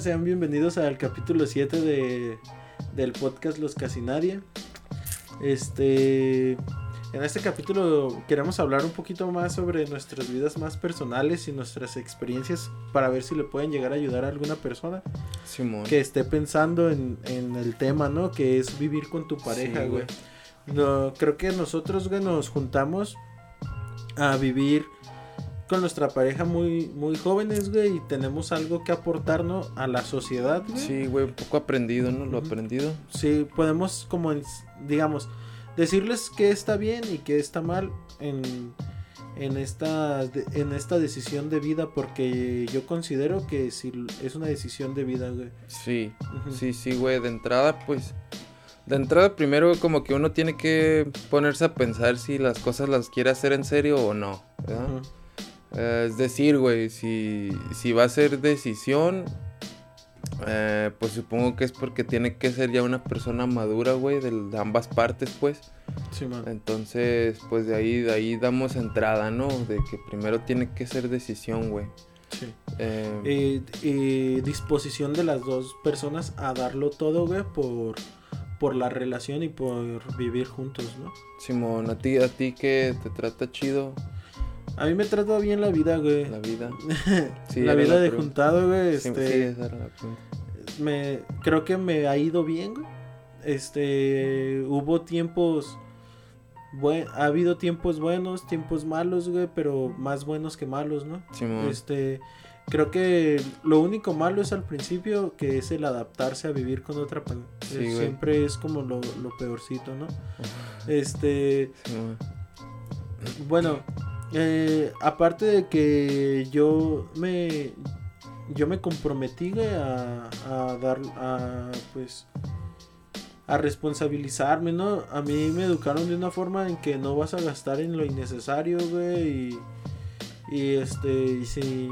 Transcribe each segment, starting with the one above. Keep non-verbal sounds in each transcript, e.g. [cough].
Sean bienvenidos al capítulo 7 de, del podcast Los Casi Nadie. Este, en este capítulo queremos hablar un poquito más sobre nuestras vidas más personales y nuestras experiencias para ver si le pueden llegar a ayudar a alguna persona Simón. que esté pensando en, en el tema, ¿no? Que es vivir con tu pareja, Sí, güey. güey. No, creo que nosotros, güey, nos juntamos a vivir con nuestra pareja muy, muy jóvenes, güey, y tenemos algo que aportar, ¿no? A la sociedad, güey. Sí, güey, un poco aprendido, ¿no? Lo aprendido. Sí, podemos como, digamos, decirles qué está bien y qué está mal en, en, esta, en esta decisión de vida, porque yo considero que si es una decisión de vida, güey. Sí, sí, sí, güey. De entrada, pues. De entrada, primero, como que uno tiene que ponerse a pensar si las cosas las quiere hacer en serio o no, ¿verdad? Ujú. Eh, es decir, güey, si, si va a ser decisión, eh, pues supongo que es porque tiene que ser ya una persona madura, güey, de, de ambas partes, pues. Sí, man. Entonces, pues de ahí, de ahí damos entrada, ¿no? De que primero tiene que ser decisión, güey. Sí. Eh, Eh, eh, disposición de las dos personas a darlo todo, güey, por, por la relación y por vivir juntos, ¿no? Simón, a ti, a ti que te trata chido A mí me trata bien la vida, güey. la vida. [laughs] Sí, la vida de pregunta. juntado, güey. Sí, Este, sí, esa era la pregunta. me, creo que me ha ido bien, güey. Este, hubo tiempos, buen, ha habido tiempos buenos, tiempos malos, güey, pero más buenos que malos, ¿no? Simón, Este, creo que lo único malo es al principio, que es el adaptarse a vivir con otra persona. Sí. Siempre es como lo, lo peorcito, ¿no? Este, Simón. bueno, eh, aparte de que yo me yo me comprometí a, a dar a pues a responsabilizarme, ¿no? A mí me educaron de una forma en que no vas a gastar en lo innecesario, güey, y, y este y si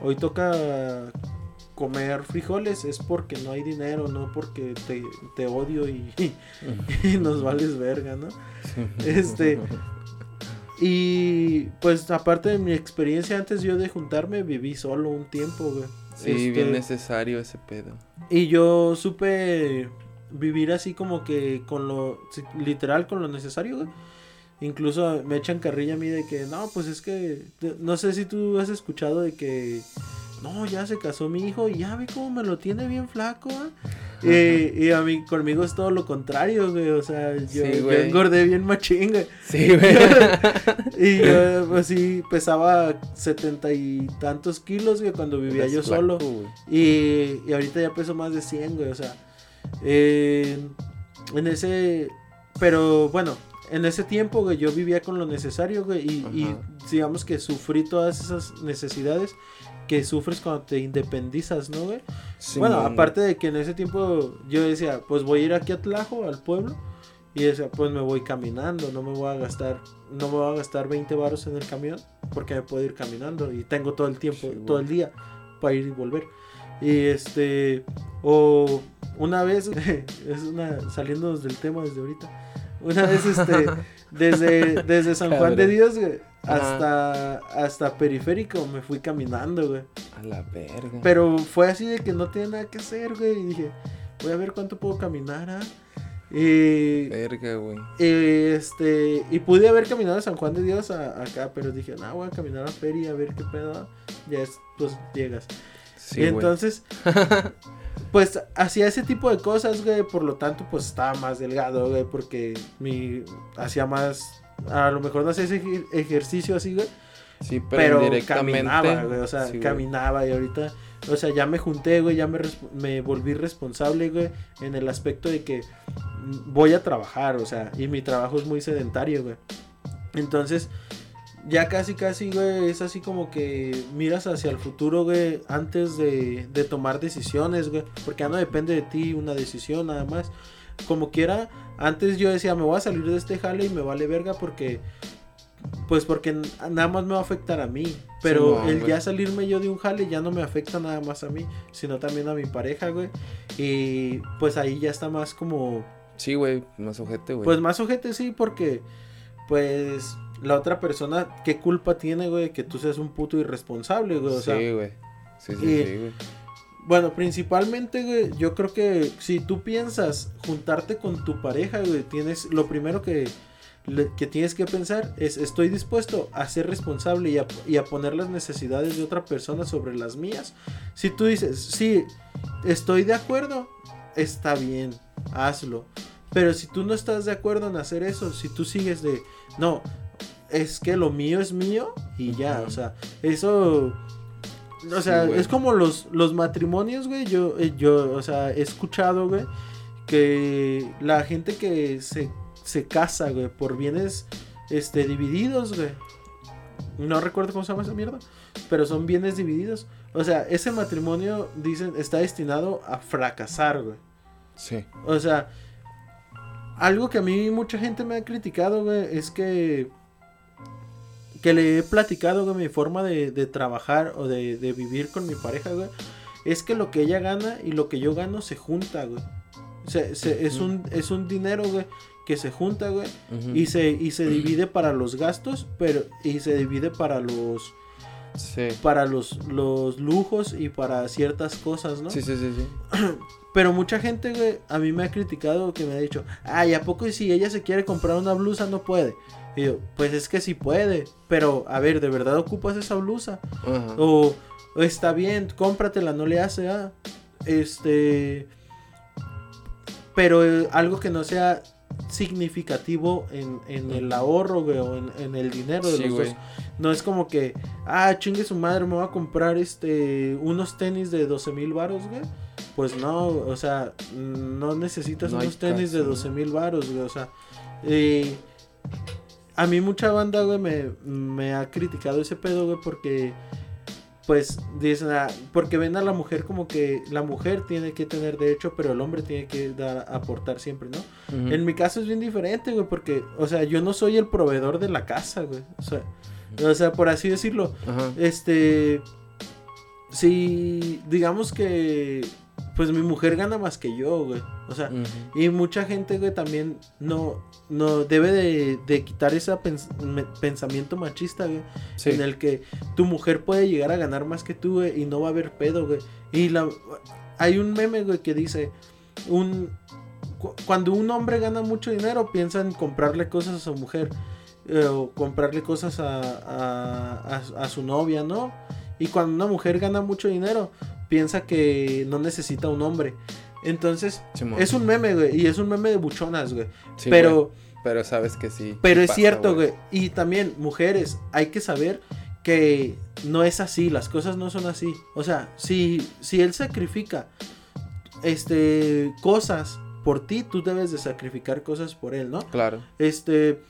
hoy toca comer frijoles es porque no hay dinero, no porque te, te odio y, [laughs] y nos vales verga, ¿no? Este, Y pues aparte de mi experiencia antes yo de juntarme viví solo un tiempo, güey. Sí, Este, bien necesario ese pedo. Y yo supe vivir así como que con lo literal con lo necesario, güey. Incluso me echan carrilla a mí de que no, pues es que no sé si tú has escuchado de que no, ya se casó mi hijo y ya ve cómo me lo tiene bien flaco, ¿ah?". y, y a mí conmigo es todo lo contrario, güey, o sea, yo, Sí, yo engordé bien machín, güey. Sí, güey. [laughs] Y yo, [laughs] pues sí, pesaba setenta y tantos kilos, güey, cuando vivía yo flaco, solo. Y, y ahorita ya peso más de 100, güey, o sea. eh, en ese. Pero bueno, en ese tiempo, güey, yo vivía con lo necesario, güey. Y, digamos que sufrí todas esas necesidades que sufres cuando te independizas, ¿no, güey? bueno, Simón, aparte de que en ese tiempo yo decía, pues voy a ir aquí a Tlajo, al pueblo. Y decía, pues me voy caminando, no me voy a gastar, no me voy a gastar 20 baros en el camión, porque me puedo ir caminando y tengo todo el tiempo, Sí, todo el día para ir y volver. Y este, o una vez, [laughs] es una, saliéndonos del tema desde ahorita, una vez este, [laughs] desde, desde San Juan de. Dios, güey, Ajá. hasta, hasta Periférico me fui caminando, güey. A la verga. Pero fue así de que no tenía nada que hacer, güey. Y dije, voy a ver cuánto puedo caminar, ¿ah? Y, Verga, güey. y, este, y pude haber caminado de San Juan de Dios a, acá, pero dije, no, voy a caminar a Feria a ver qué pedo. Ya es, pues llegas. Sí, y entonces, [laughs] pues hacía ese tipo de cosas, güey. Por lo tanto, pues estaba más delgado, güey, porque mi, hacía más, a lo mejor no hacía ese ej- ejercicio así, güey. Sí, pero, Pero caminaba, güey, o sea, sí, güey. caminaba y ahorita, o sea, ya me junté, güey, ya me, me volví responsable, güey, en el aspecto de que voy a trabajar, o sea, y mi trabajo es muy sedentario, güey. Entonces, ya casi, casi, güey, es así como que miras hacia el futuro, güey, antes de, de tomar decisiones, güey, porque ya no depende de ti una decisión nada más. Como quiera, antes yo decía, me voy a salir de este jale y me vale verga porque pues porque nada más me va a afectar a mí. Pero el güey. ya salirme yo de un jale ya no me afecta nada más a mí, sino también a mi pareja, güey. Y pues ahí ya está más como, Sí, güey, más ojete, güey. pues más ojete sí, porque pues la otra persona, ¿qué culpa tiene, güey? Que tú seas un puto irresponsable, güey. O sea, sí, güey. Sí, sí, y- sí, güey. Bueno, principalmente, güey, yo creo que si tú piensas juntarte con tu pareja, güey, tienes lo primero que, que tienes que pensar es estoy dispuesto a ser responsable y a, y a, poner las necesidades de otra persona sobre las mías. Si tú dices, sí, estoy de acuerdo, está bien, hazlo. Pero si tú no estás de acuerdo en hacer eso, si tú sigues de, no, es que lo mío es mío y ya, o sea, eso... O sea, es como los, los matrimonios, güey. Yo, eh, yo, o sea, he escuchado, güey, que la gente que se, se casa, güey, por bienes este, divididos, güey. No recuerdo cómo se llama esa mierda, pero son bienes divididos. O sea, ese matrimonio, dicen, está destinado a fracasar, güey. Sí. O sea, algo que a mí mucha gente me ha criticado, güey, es que que le he platicado, güey, mi forma de, trabajar o de, vivir con mi pareja, güey, es que lo que ella gana y lo que yo gano se junta, güey. es, un, es un dinero, güey, que se junta, güey, y, se, y se divide para los gastos, pero y se divide para los... Para los, los lujos y para ciertas cosas, ¿no? Sí, sí, sí, sí. [clears throat] Pero mucha gente, güey, a mí me ha criticado que me ha dicho, ay, ¿a poco si ella se quiere comprar una blusa no puede? Y yo, pues es que sí puede, pero a ver, ¿de verdad ocupas esa blusa? O, está bien, cómpratela, no le hace, ah, este... Pero eh, algo que no sea significativo en, el ahorro, güey, o en, el dinero de los dos. No es como que, ah, chingue su madre, me voy a comprar este unos tenis de 12 mil baros, güey. Pues no, o sea, no necesitas unos tenis de 12 mil baros, güey. O sea, eh, a mí mucha banda, güey, me, ha criticado ese pedo, güey, porque pues dicen, ah, porque ven a la mujer como que la mujer tiene que tener derecho, pero el hombre tiene que dar, aportar siempre, ¿no? En mi caso es bien diferente, güey, porque, o sea, yo no soy el proveedor de la casa, güey. O sea, o sea por así decirlo, este, si digamos que pues mi mujer gana más que yo, güey. O sea, y mucha gente, güey, también no, no debe de, quitar ese pensamiento machista, güey. En el que tu mujer puede llegar a ganar más que tú, güey, y no va a haber pedo, güey. Y la, hay un meme, güey, que dice, un, cuando un hombre gana mucho dinero, piensa en comprarle cosas a su mujer. Eh, o comprarle cosas a, a, a su novia, ¿no? Y cuando una mujer gana mucho dinero, piensa que no necesita un hombre. Entonces, es un meme, güey. Y es un meme de buchonas, güey. pero. Pero sabes que sí. Pero es cierto, güey. Y también, mujeres, hay que saber que no es así. Las cosas no son así. O sea, si, si él sacrifica este cosas por ti, tú debes de sacrificar cosas por él, ¿no? Claro. Este.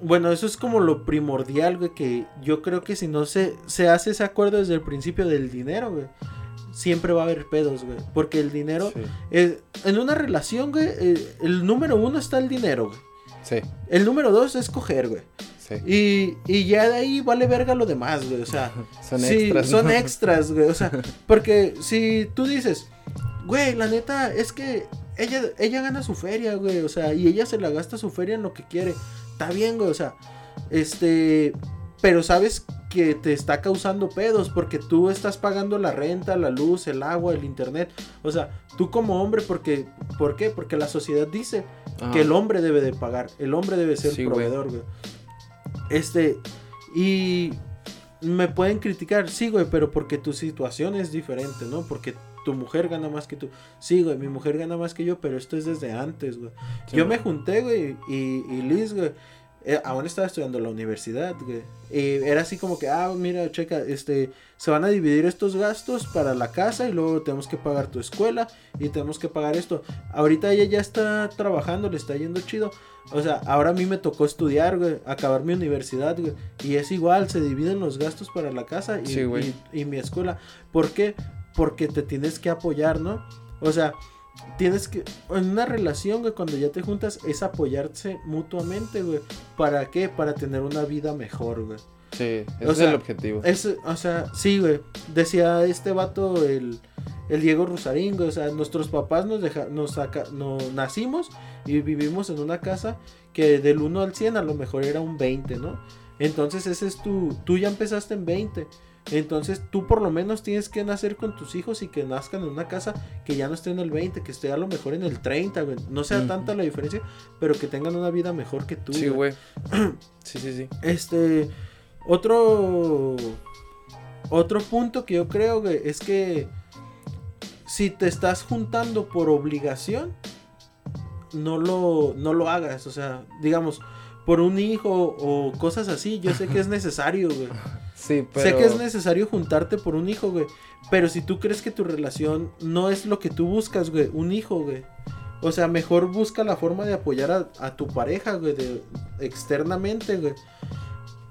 Bueno, eso es como lo primordial, güey, que yo creo que si no se, se hace ese acuerdo desde el principio del dinero, güey, siempre va a haber pedos, güey. Porque el dinero. en una relación, güey, eh, el número uno está el dinero, güey. Sí. El número dos es coger, güey. Sí. Y, y, ya de ahí vale verga lo demás, güey. O sea, [laughs] son extras. Son extras, güey. O sea, [laughs] porque si tú dices, güey, la neta es que ella, ella gana su feria, güey. O sea, y ella se la gasta su feria en lo que quiere. Está bien, güey. O sea, este. Pero sabes que te está causando pedos porque tú estás pagando la renta, la luz, el agua, el internet. O sea, tú como hombre, porque, ¿por qué? Porque la sociedad dice que el hombre debe de pagar, el hombre debe ser proveedor, güey. Este, y me pueden criticar, sí, güey, pero porque tu situación es diferente, ¿no? Porque tu mujer gana más que tú. Sí, güey, mi mujer gana más que yo, pero esto es desde antes, güey. yo me junté, güey, y, y Liz, güey, eh, aún estaba estudiando en la universidad, güey. Y era así como que, ah, mira, checa, este, se van a dividir estos gastos para la casa y luego tenemos que pagar tu escuela y tenemos que pagar esto. Ahorita ella ya está trabajando, le está yendo chido. O sea, ahora a mí me tocó estudiar, güey, acabar mi universidad, güey. Y es igual, se dividen los gastos para la casa y, y, y mi escuela. ¿Por qué? Porque te tienes que apoyar, ¿no? O sea, tienes que, en una relación, güey, cuando ya te juntas, es apoyarse mutuamente, güey. ¿Para qué? Para tener una vida mejor, güey. Sí, ese es el objetivo. Es, o sea, sí, güey. Decía este vato, el, el Diego Rusarín, güey. O sea, nuestros papás nos, deja, nos, saca, nos nacimos y vivimos en una casa que del 1 al 100 a lo mejor era un 20, ¿no? Entonces ese es tu, tú ya empezaste en 20. Entonces tú por lo menos tienes que nacer con tus hijos y que nazcan en una casa que ya no esté en el 20, que esté a lo mejor en el 30, güey. No sea tanta la diferencia, pero que tengan una vida mejor que tú. Sí, güey. [clears throat] sí, sí, sí. Este, otro, otro punto que yo creo, güey, es que si te estás juntando por obligación, no lo, no lo hagas. O sea, digamos, por un hijo o cosas así, yo sé que es [laughs] necesario, güey. Sí, pero... Sé que es necesario juntarte por un hijo, güey. Pero si tú crees que tu relación no es lo que tú buscas, güey, un hijo, güey. O sea, mejor busca la forma de apoyar a, a tu pareja, güey, de, externamente, güey.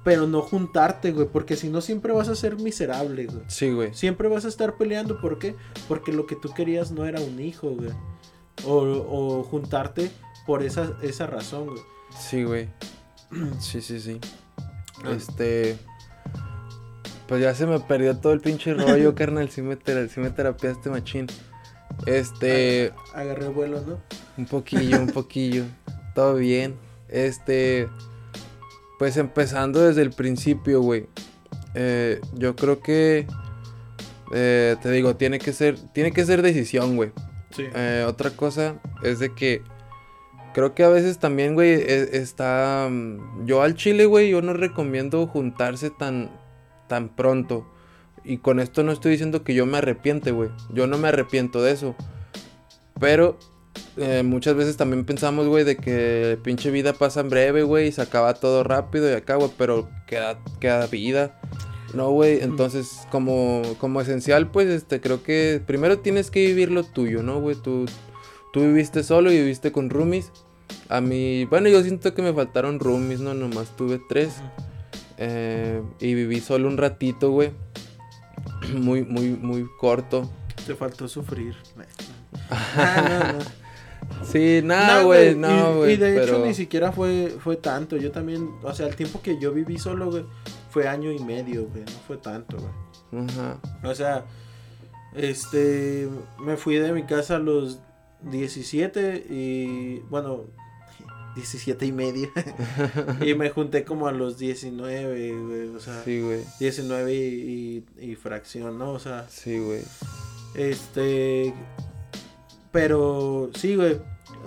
Pero no juntarte, güey, porque si no siempre vas a ser miserable, güey. Sí, güey. Siempre vas a estar peleando, ¿por qué? Porque lo que tú querías no era un hijo, güey. O, o juntarte por esa, esa razón, güey. Sí, güey. [clears throat] Sí, sí, sí. Este... Pues ya se me perdió todo el pinche rollo, [laughs] carnal. Sí me, sí me terapiaste machín. Este. Agarré vuelo, ¿no? Un poquillo, un [laughs] poquillo. todo bien. Este. Pues empezando desde el principio, güey. Eh, yo creo que. Eh, te digo, tiene que ser. Tiene que ser decisión, güey. Sí. Eh, otra cosa es de que. Creo que a veces también, güey, e, está. mm, Yo al chile, güey, yo no recomiendo juntarse tan, tan pronto. Y con esto no estoy diciendo que yo me arrepiente, güey. Yo no me arrepiento de eso. Pero eh, muchas veces también pensamos, güey, de que pinche vida pasa en breve, güey, y se acaba todo rápido y acá, güey, pero queda, queda vida. No, güey, entonces como, como esencial, pues, este, creo que primero tienes que vivir lo tuyo, ¿no, güey? Tú, tú viviste solo y viviste con roomies. A mí, bueno, yo siento que me faltaron roomies, ¿no? Nomás tuve tres. Eh, y viví solo un ratito, güey. [clears throat] Muy, muy, muy corto. Te faltó sufrir. [laughs] Ah, no, no. Sí, nada, No, güey, y- no, güey. Y, de pero... hecho ni siquiera fue, fue tanto. Yo también, o sea, el tiempo que yo viví solo, güey, fue año y medio, güey. No fue tanto, güey. Ajá. O sea, este, me fui de mi casa a los 17 y, bueno, 17 y media. [laughs] y me junté como a los 19, güey. O sea, Sí, güey. 19 y, y- y fracción, ¿no? O sea, Sí, güey. este, pero sí, güey.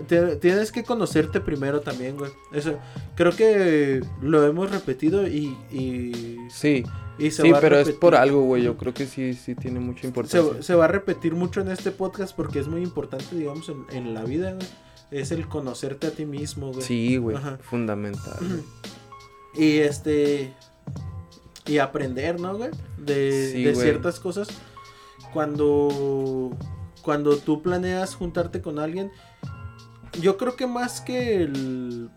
te- Tienes que conocerte primero también, güey. Eso, creo que lo hemos repetido y, y, Sí, y se sí, va a pero es por algo, güey. Yo creo que sí, sí tiene mucha importancia. se, se va a repetir mucho en este podcast porque es muy importante, digamos, en, en la vida, güey. Es el conocerte a ti mismo, güey. Sí, güey. Ajá. Fundamental. güey. Y este. Y aprender, ¿no, güey? De, Sí, de güey. ciertas cosas. Cuando. Cuando tú planeas juntarte con alguien. Yo creo que más que el.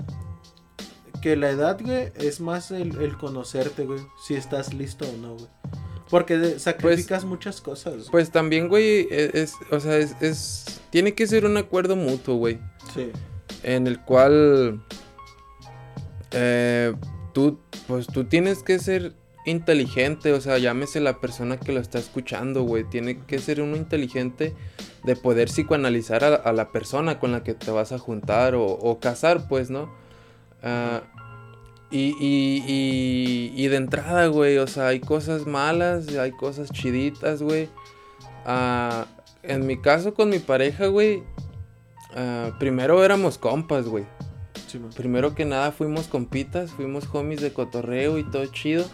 Que la edad, güey, es más el, el conocerte, güey. Si estás listo o no, güey. Porque sacrificas muchas cosas. Pues también, güey, es, es- o sea, es, es- tiene que ser un acuerdo mutuo, güey. En el cual eh, tú, pues tú tienes que ser inteligente, o sea, llámese la persona que lo está escuchando, güey. Tiene que ser uno inteligente de poder psicoanalizar a, la persona con la que te vas a juntar o, o casar, pues, ¿no? Ah, y, y, y, y de entrada, güey, o sea, hay cosas malas, hay cosas chiditas, güey. Ah, en mi caso con mi pareja, güey, ah, primero éramos compas, güey. sí. Primero que nada fuimos compitas, fuimos homies de cotorreo y todo chido.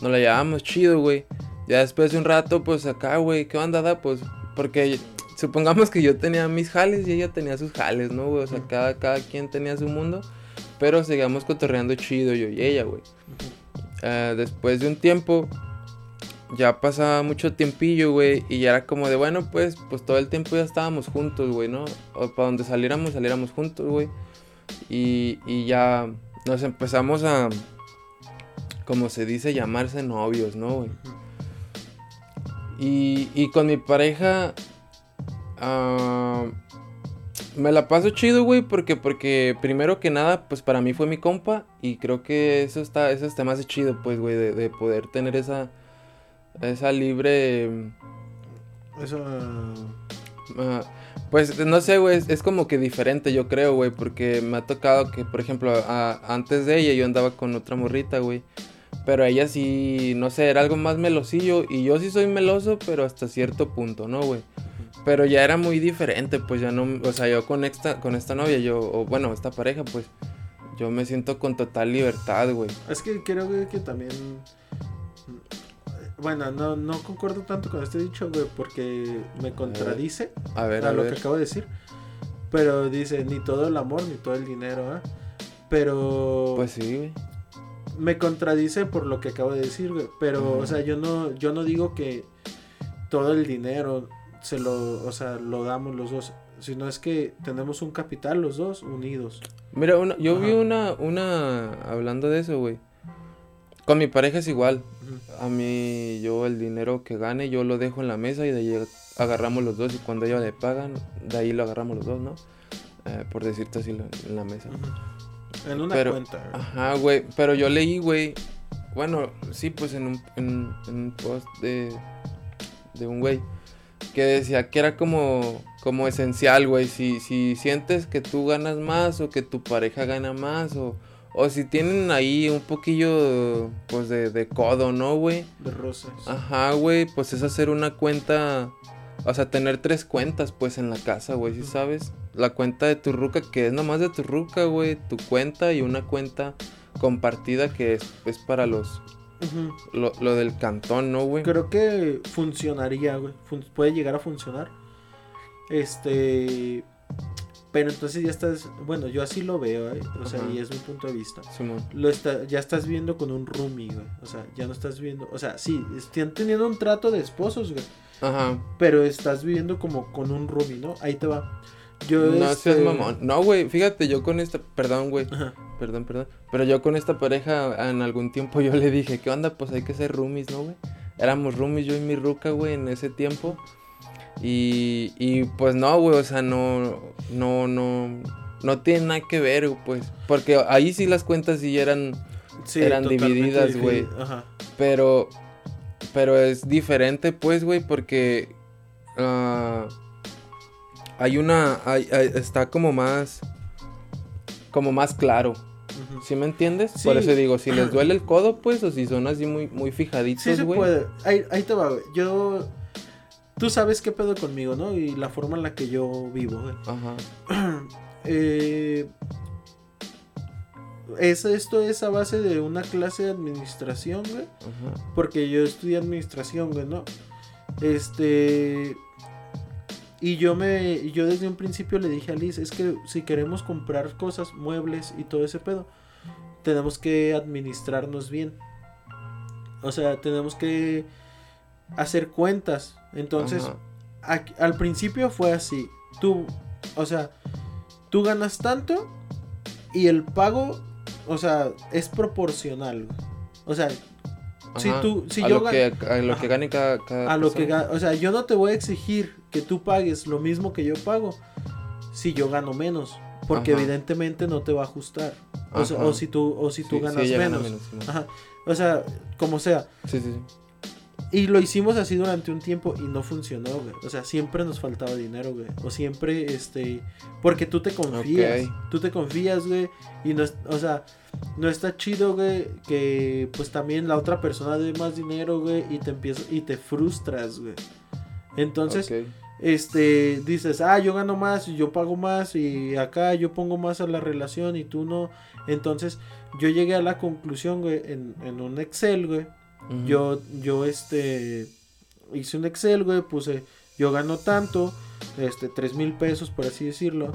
Nos la llevábamos chido, güey. Ya después de un rato, pues acá, güey, ¿qué onda, da? Pues, porque supongamos que yo tenía mis jales y ella tenía sus jales, ¿no, güey? O sea, cada, cada quien tenía su mundo. Pero seguíamos cotorreando chido yo y ella, güey. Ah, después de un tiempo, ya pasaba mucho tiempillo, güey, y ya era como de, bueno, pues, pues todo el tiempo ya estábamos juntos, güey, ¿no? O para donde saliéramos, saliéramos juntos, güey. Y, y ya nos empezamos a, como se dice, llamarse novios, ¿no, güey? Y, y con mi pareja, ah, me la paso chido, güey, porque, porque primero que nada, pues para mí fue mi compa y creo que eso está, eso está más chido, pues, güey, de, de poder tener esa, esa libre... Eso. Ah, pues no sé, güey, es, es como que diferente, yo creo, güey, porque me ha tocado que, por ejemplo, a- antes de ella yo andaba con otra morrita, güey. Pero ella sí, no sé, era algo más melosillo. Y yo sí soy meloso, pero hasta cierto punto, ¿no, güey? Pero ya era muy diferente, pues ya no, o sea, yo con esta, con esta novia, yo, o bueno, esta pareja, pues, yo me siento con total libertad, güey. Es que creo que también, bueno, no, no concuerdo tanto con este dicho, güey, porque me contradice A ver, a, a, lo que acabo de decir. Pero dice, ni todo el amor, ni todo el dinero, ¿eh? Pero Pues sí, me contradice por lo que acabo de decir, güey. Pero, o sea, yo no, yo no digo que todo el dinero se lo, o sea, lo damos los dos. Sino es que tenemos un capital los dos unidos. Mira, una- yo vi una, una, hablando de eso, güey. Con mi pareja es igual. A mí, yo el dinero que gane, yo lo dejo en la mesa y de ahí agarramos los dos. Y cuando ellos le pagan, de ahí lo agarramos los dos, ¿no? Eh, por decirte así, en la mesa. En una Pero- cuenta. Ajá, güey. Pero yo leí, güey. Bueno, sí, pues en un, en, en un post de, de un güey. Que decía que era como, como esencial, güey. Si, si sientes que tú ganas más o que tu pareja gana más o, o si tienen ahí un poquillo, pues, de, de codo, ¿no, güey? De rosas. Ajá, güey. Pues es hacer una cuenta... O sea, tener tres cuentas, pues, en la casa, güey, ¿sí Ujú. sabes? La cuenta de tu ruca, que es nomás de tu ruca, güey. Tu cuenta y una cuenta compartida que es, es para los... Lo, lo del cantón, ¿no, güey? Creo que funcionaría, güey. Fun- puede llegar a funcionar. Este. Pero entonces ya estás. Bueno, yo así lo veo, ¿eh? O sea, Ajá. y es mi punto de vista. Simón. Lo está, ya estás viendo con un roomie, güey. O sea, ya no estás viendo. O sea, sí, están teniendo un trato de esposos, güey. Ajá. Pero estás viviendo como con un roomie, ¿no? Ahí te va. Yo. No este- seas mamón. No, güey, fíjate, yo con esta... Perdón, güey. Ajá. Perdón, perdón. Pero yo con esta pareja en algún tiempo yo le dije, ¿qué onda? Pues hay que ser roomies, ¿no, güey? Éramos roomies yo y mi ruca, güey, en ese tiempo. Y, y pues no, güey, o sea, no, no, no, no tiene nada que ver, pues. Porque ahí sí las cuentas sí eran, Sí, Eran divididas, güey. pero, pero es diferente, pues, güey, porque ah, hay una, hay- hay- está como más, como más claro. ¿Sí me entiendes? Sí. Por eso digo, si les [clears throat] duele el codo, pues, o si son así muy, muy fijaditos, Sí se güey. puede. Ahí, ahí te va, güey. Yo. Tú sabes qué pedo conmigo, ¿no? Y la forma en la que yo vivo, güey. Ajá. [clears throat] Eh, es, esto es a base de una clase de administración, güey. Ajá. Porque yo estudié administración, güey, ¿no? Este. Y yo me. Yo desde un principio le dije a Liz, es que si queremos comprar cosas, muebles y todo ese pedo, tenemos que administrarnos bien. O sea, tenemos que hacer cuentas. Entonces, al principio fue así. Tú, o sea, tú ganas tanto y el pago, o sea, es proporcional. O sea, si tú, si a yo lo que, a lo Ajá. que gane cada, cada a lo que persona. o sea, yo no te voy a exigir que tú pagues lo mismo que yo pago si yo gano menos, porque Ajá. evidentemente no te va a ajustar. O, sea, Ajá. o si tú o si tú Sí, ganas menos. Ajá. O sea, como sea. Sí, sí, sí. Y lo hicimos así durante un tiempo y no funcionó, güey. O sea, siempre nos faltaba dinero, güey. O siempre, este... Porque tú te confías. Tú te confías, güey. Y no es... O sea, no está chido, güey, que pues también la otra persona dé más dinero, güey. Y te empieza... Y te frustras, güey. Entonces, este... Dices, ah, yo gano más y yo pago más. Y acá yo pongo más a la relación y tú no. Entonces, yo llegué a la conclusión, güey, en, en un Excel, güey. Yo, yo, este, hice un Excel, güey, puse, yo gano tanto, este, tres mil pesos, por así decirlo,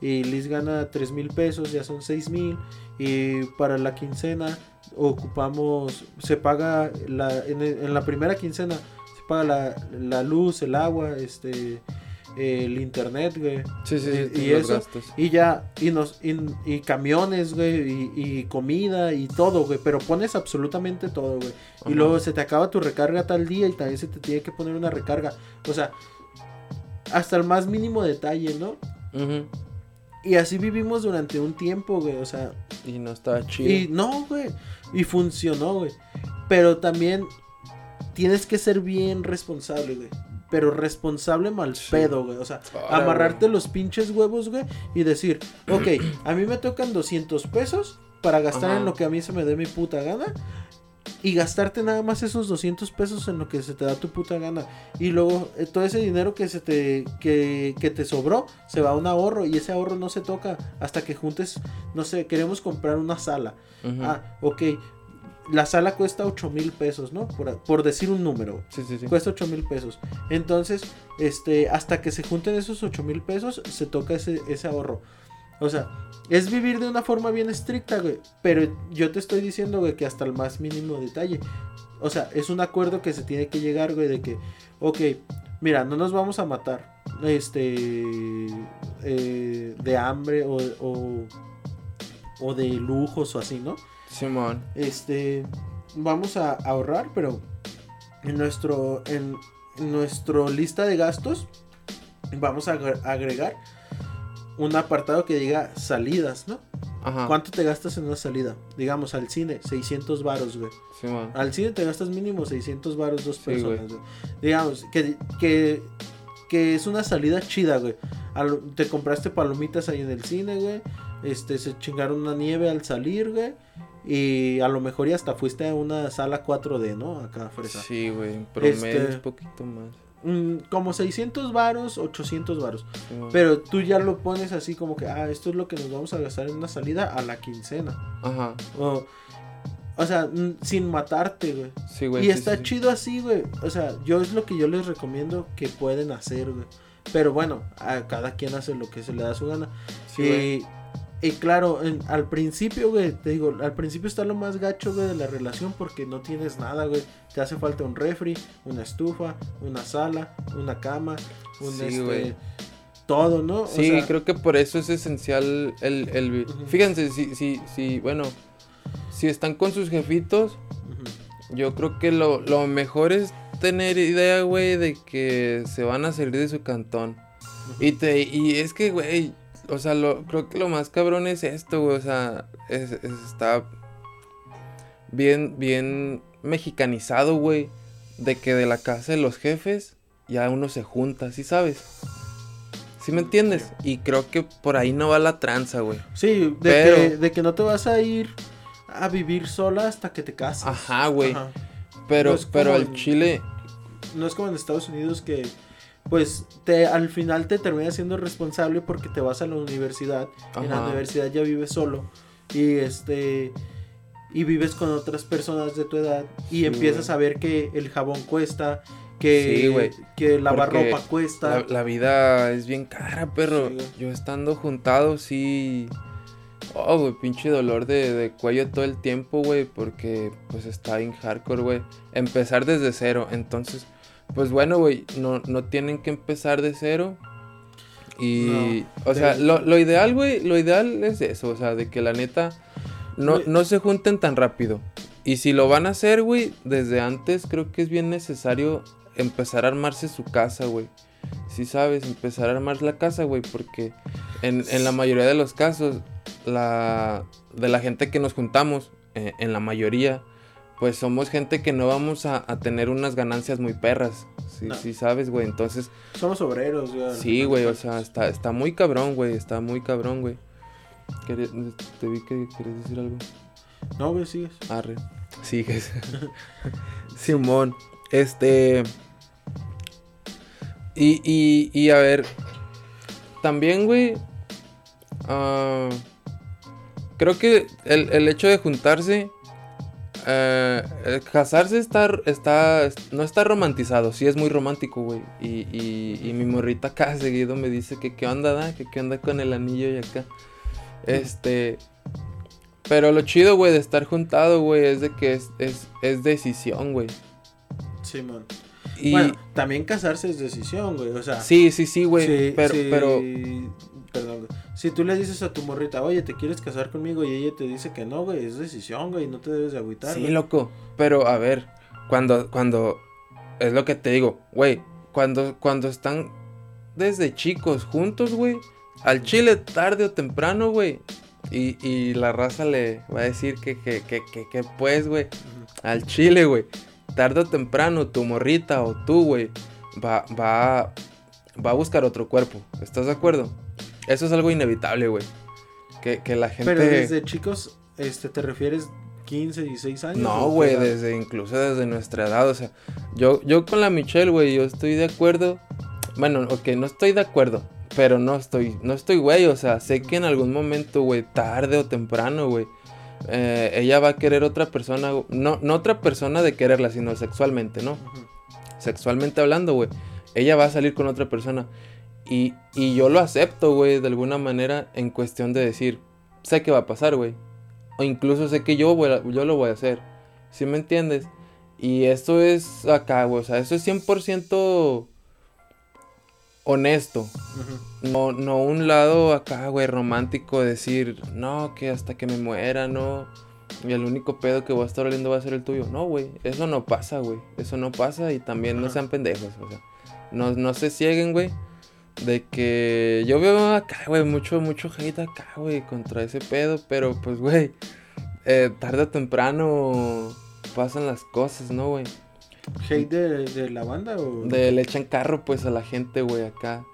y Liz gana tres mil pesos, ya son seis mil, y para la quincena ocupamos, se paga, la, en, en la primera quincena, se paga la, la luz, el agua, este, el internet, güey, Sí, sí, sí. y- y los eso, gastos. y ya, y nos, y, y camiones, güey, y, comida y todo, güey. Pero pones absolutamente todo, güey. Y luego se te acaba tu recarga tal día y también se te tiene que poner una recarga. O sea, hasta el más mínimo detalle, ¿no? Ujú. Y así vivimos durante un tiempo, güey. O sea, Y no estaba chido. y no, güey. Y funcionó, güey. Pero también tienes que ser bien responsable, güey. Pero responsable mal pedo, güey. O sea, amarrarte los pinches huevos, güey. Y decir, ok, a mí me tocan 200 pesos para gastar Ajá. en lo que a mí se me dé mi puta gana. y gastarte nada más esos 200 pesos en lo que se te da tu puta gana. Y luego eh, todo ese dinero que se te que, que, te sobró se va a un ahorro y ese ahorro no se toca hasta que juntes, no sé, queremos comprar una sala. Ah, ok. La sala cuesta 8 mil pesos, ¿no? Por, por, decir un número. Sí, sí, sí. Cuesta 8 mil pesos. Entonces, este, hasta que se junten esos 8 mil pesos, se toca ese, ese ahorro. O sea, es vivir de una forma bien estricta, güey. Pero yo te estoy diciendo, güey, que hasta el más mínimo detalle. O sea, es un acuerdo que se tiene que llegar, güey, de que, ok, mira, no nos vamos a matar. Este, eh, de hambre o, o, o, de lujos o así, ¿no? Simón. Este, vamos a ahorrar, pero en nuestro, en, nuestro lista de gastos vamos a agregar un apartado que diga salidas, ¿no? Ajá. ¿Cuánto te gastas en una salida? Digamos, al cine, 600 varos, güey. Sí. Al cine te gastas mínimo 600 varos dos personas, güey. Digamos, que, que, que es una salida chida, güey. te compraste palomitas ahí en el cine, güey. Este, se chingaron una nieve al salir, güey. Y a lo mejor ya hasta fuiste a una sala 4D, ¿no? Acá, fresa. Sí, güey. Promedio este, un poquito más. Mm, como 600 varos, 800 varos. Pero tú ya lo pones así como que, ah, esto es lo que nos vamos a gastar en una salida a la quincena. Ajá. O, o sea, mm, sin matarte, güey. Sí, güey. Y está chido así, güey. O sea, yo es lo que yo les recomiendo que pueden hacer, güey. Pero bueno, a cada quien hace lo que se le da su gana. Sí, y claro, al principio, güey, te digo, al principio está lo más gacho, güey, de la relación porque no tienes nada, güey. Te hace falta un refri, una estufa, una sala, una cama, un sí, este, todo, ¿no? sí, creo que por eso es esencial el... el... Fíjense, si, si, si, bueno, si están con sus jefitos, yo creo que lo, lo mejor es tener idea, güey, de que se van a salir de su cantón. Y te, y es que, güey o sea, lo, creo que lo más cabrón es esto, güey. O sea, está bien, bien mexicanizado, güey. De que de la casa de los jefes ya uno se junta, ¿sí sabes? ¿Sí me entiendes? Y creo que por ahí no va la tranza, güey. Sí, de, que, de que no te vas a ir a vivir sola hasta que te cases. Ajá, güey. Pero, pero al Chile... No es como en Estados Unidos que pues te al final te terminas siendo responsable porque te vas a la universidad. En la universidad ya vives solo y este y vives con otras personas de tu edad y empiezas a ver que el jabón cuesta, que, que lavar ropa cuesta. La, vida es bien cara, perro. Yo estando juntado, sí. Oh, güey, pinche dolor de, de, cuello todo el tiempo, güey, porque pues está en hardcore, güey. Empezar desde cero, entonces pues bueno, güey, no, no tienen que empezar de cero. Y, o sea, lo, lo, ideal, güey, lo ideal es eso, o sea, de que la neta no, no se junten tan rápido. Y si lo van a hacer, güey, desde antes creo que es bien necesario empezar a armarse su casa, güey. Si sabes, empezar a armar la casa, güey, porque en, en, la mayoría de los casos, la, de la gente que nos juntamos, eh, en la mayoría, pues somos gente que no vamos a, tener unas ganancias muy perras. Sí, sí sabes, güey. Entonces. Somos obreros, güey. Sí, güey. O sea, está, está muy cabrón, güey. Está muy cabrón, güey. Te vi que querías decir algo. No, güey, sigues. Arre. Sigues. [laughs] Simón. Este. Y, y, y a ver. También, güey. Uh, creo que el, el hecho de juntarse eh, eh, casarse está, está, no está romantizado, sí es muy romántico, güey. Y, y, mi morrita acá seguido me dice que qué onda, da, que qué onda con el anillo y acá. Este, pero lo chido, güey, de estar juntado, güey, es de que es, es, es decisión, güey. Sí, man. Y... Bueno, también casarse es decisión, güey, o sea. Sí, sí, sí, güey, pero, pero... Perdón, güey. Si tú le dices a tu morrita, oye, ¿te quieres casar conmigo? Y ella te dice que no, güey, es decisión, güey, no te debes de agüitar. Sí, loco. Pero, a ver, cuando, cuando, es lo que te digo, güey, cuando, cuando están desde chicos juntos, güey, al chile tarde o temprano, güey, y, y, la raza le va a decir que, que, que, que, que pues, güey, al chile, güey, tarde o temprano tu morrita o tú, güey, va, va, va a buscar otro cuerpo. ¿Estás de acuerdo? Eso es algo inevitable, güey. Que, que, la gente. Pero desde chicos, este, ¿te refieres 15, 16 años. No, güey, desde, incluso desde nuestra edad, o sea, yo, yo con la Michelle, güey, yo estoy de acuerdo. Bueno, ok, no estoy de acuerdo, pero no estoy, no estoy, güey, o sea, sé que en algún momento, güey, tarde o temprano, güey, eh, ella va a querer otra persona, no, no otra persona de quererla, sino sexualmente, ¿no? Sexualmente hablando, güey, ella va a salir con otra persona. Y, y yo lo acepto, güey, de alguna manera en cuestión de decir, sé que va a pasar, güey. O incluso sé que yo, voy yo lo voy a hacer. ¿Sí me entiendes? Y esto es acá, güey. O sea, eso es 100% honesto. no, no un lado acá, güey, romántico. Decir, no, que hasta que me muera, no. Y el único pedo que voy a estar oliendo va a ser el tuyo. No, güey. Eso no pasa, güey. Eso no pasa. Y también no sean pendejos. O sea, no, no se cieguen, güey. De que yo veo acá, güey, mucho, mucho hate acá, güey, contra ese pedo. Pero pues, güey, eh, tarde o temprano pasan las cosas, ¿no, güey? ¿Hate de, la banda o...? De le echan carro, pues, a la gente, güey, acá.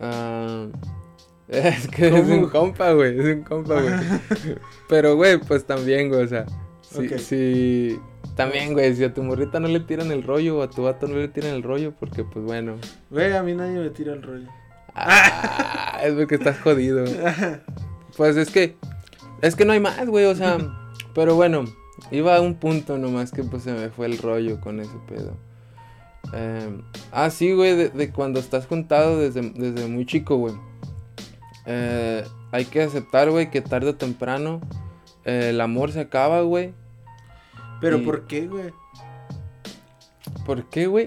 Ah, [laughs] es que es un compa, güey, es un compa, güey. [laughs] Pero, güey, pues también, güey, o sea, sí, sí, también, güey, si a tu morrita no le tiran el rollo o a tu vato no le tiran el rollo, porque pues bueno. Güey, a mí nadie me tira el rollo. Ah, es porque estás jodido. [laughs] Pues es que, es que no hay más, güey, o sea, pero bueno, iba a un punto nomás que pues se me fue el rollo con ese pedo. Em, ah, sí, güey, de, cuando estás juntado desde, desde muy chico, güey. Eh, hay que aceptar, güey, que tarde o temprano eh, el amor se acaba, güey. ¿Pero por qué, güey? ¿Por qué, güey?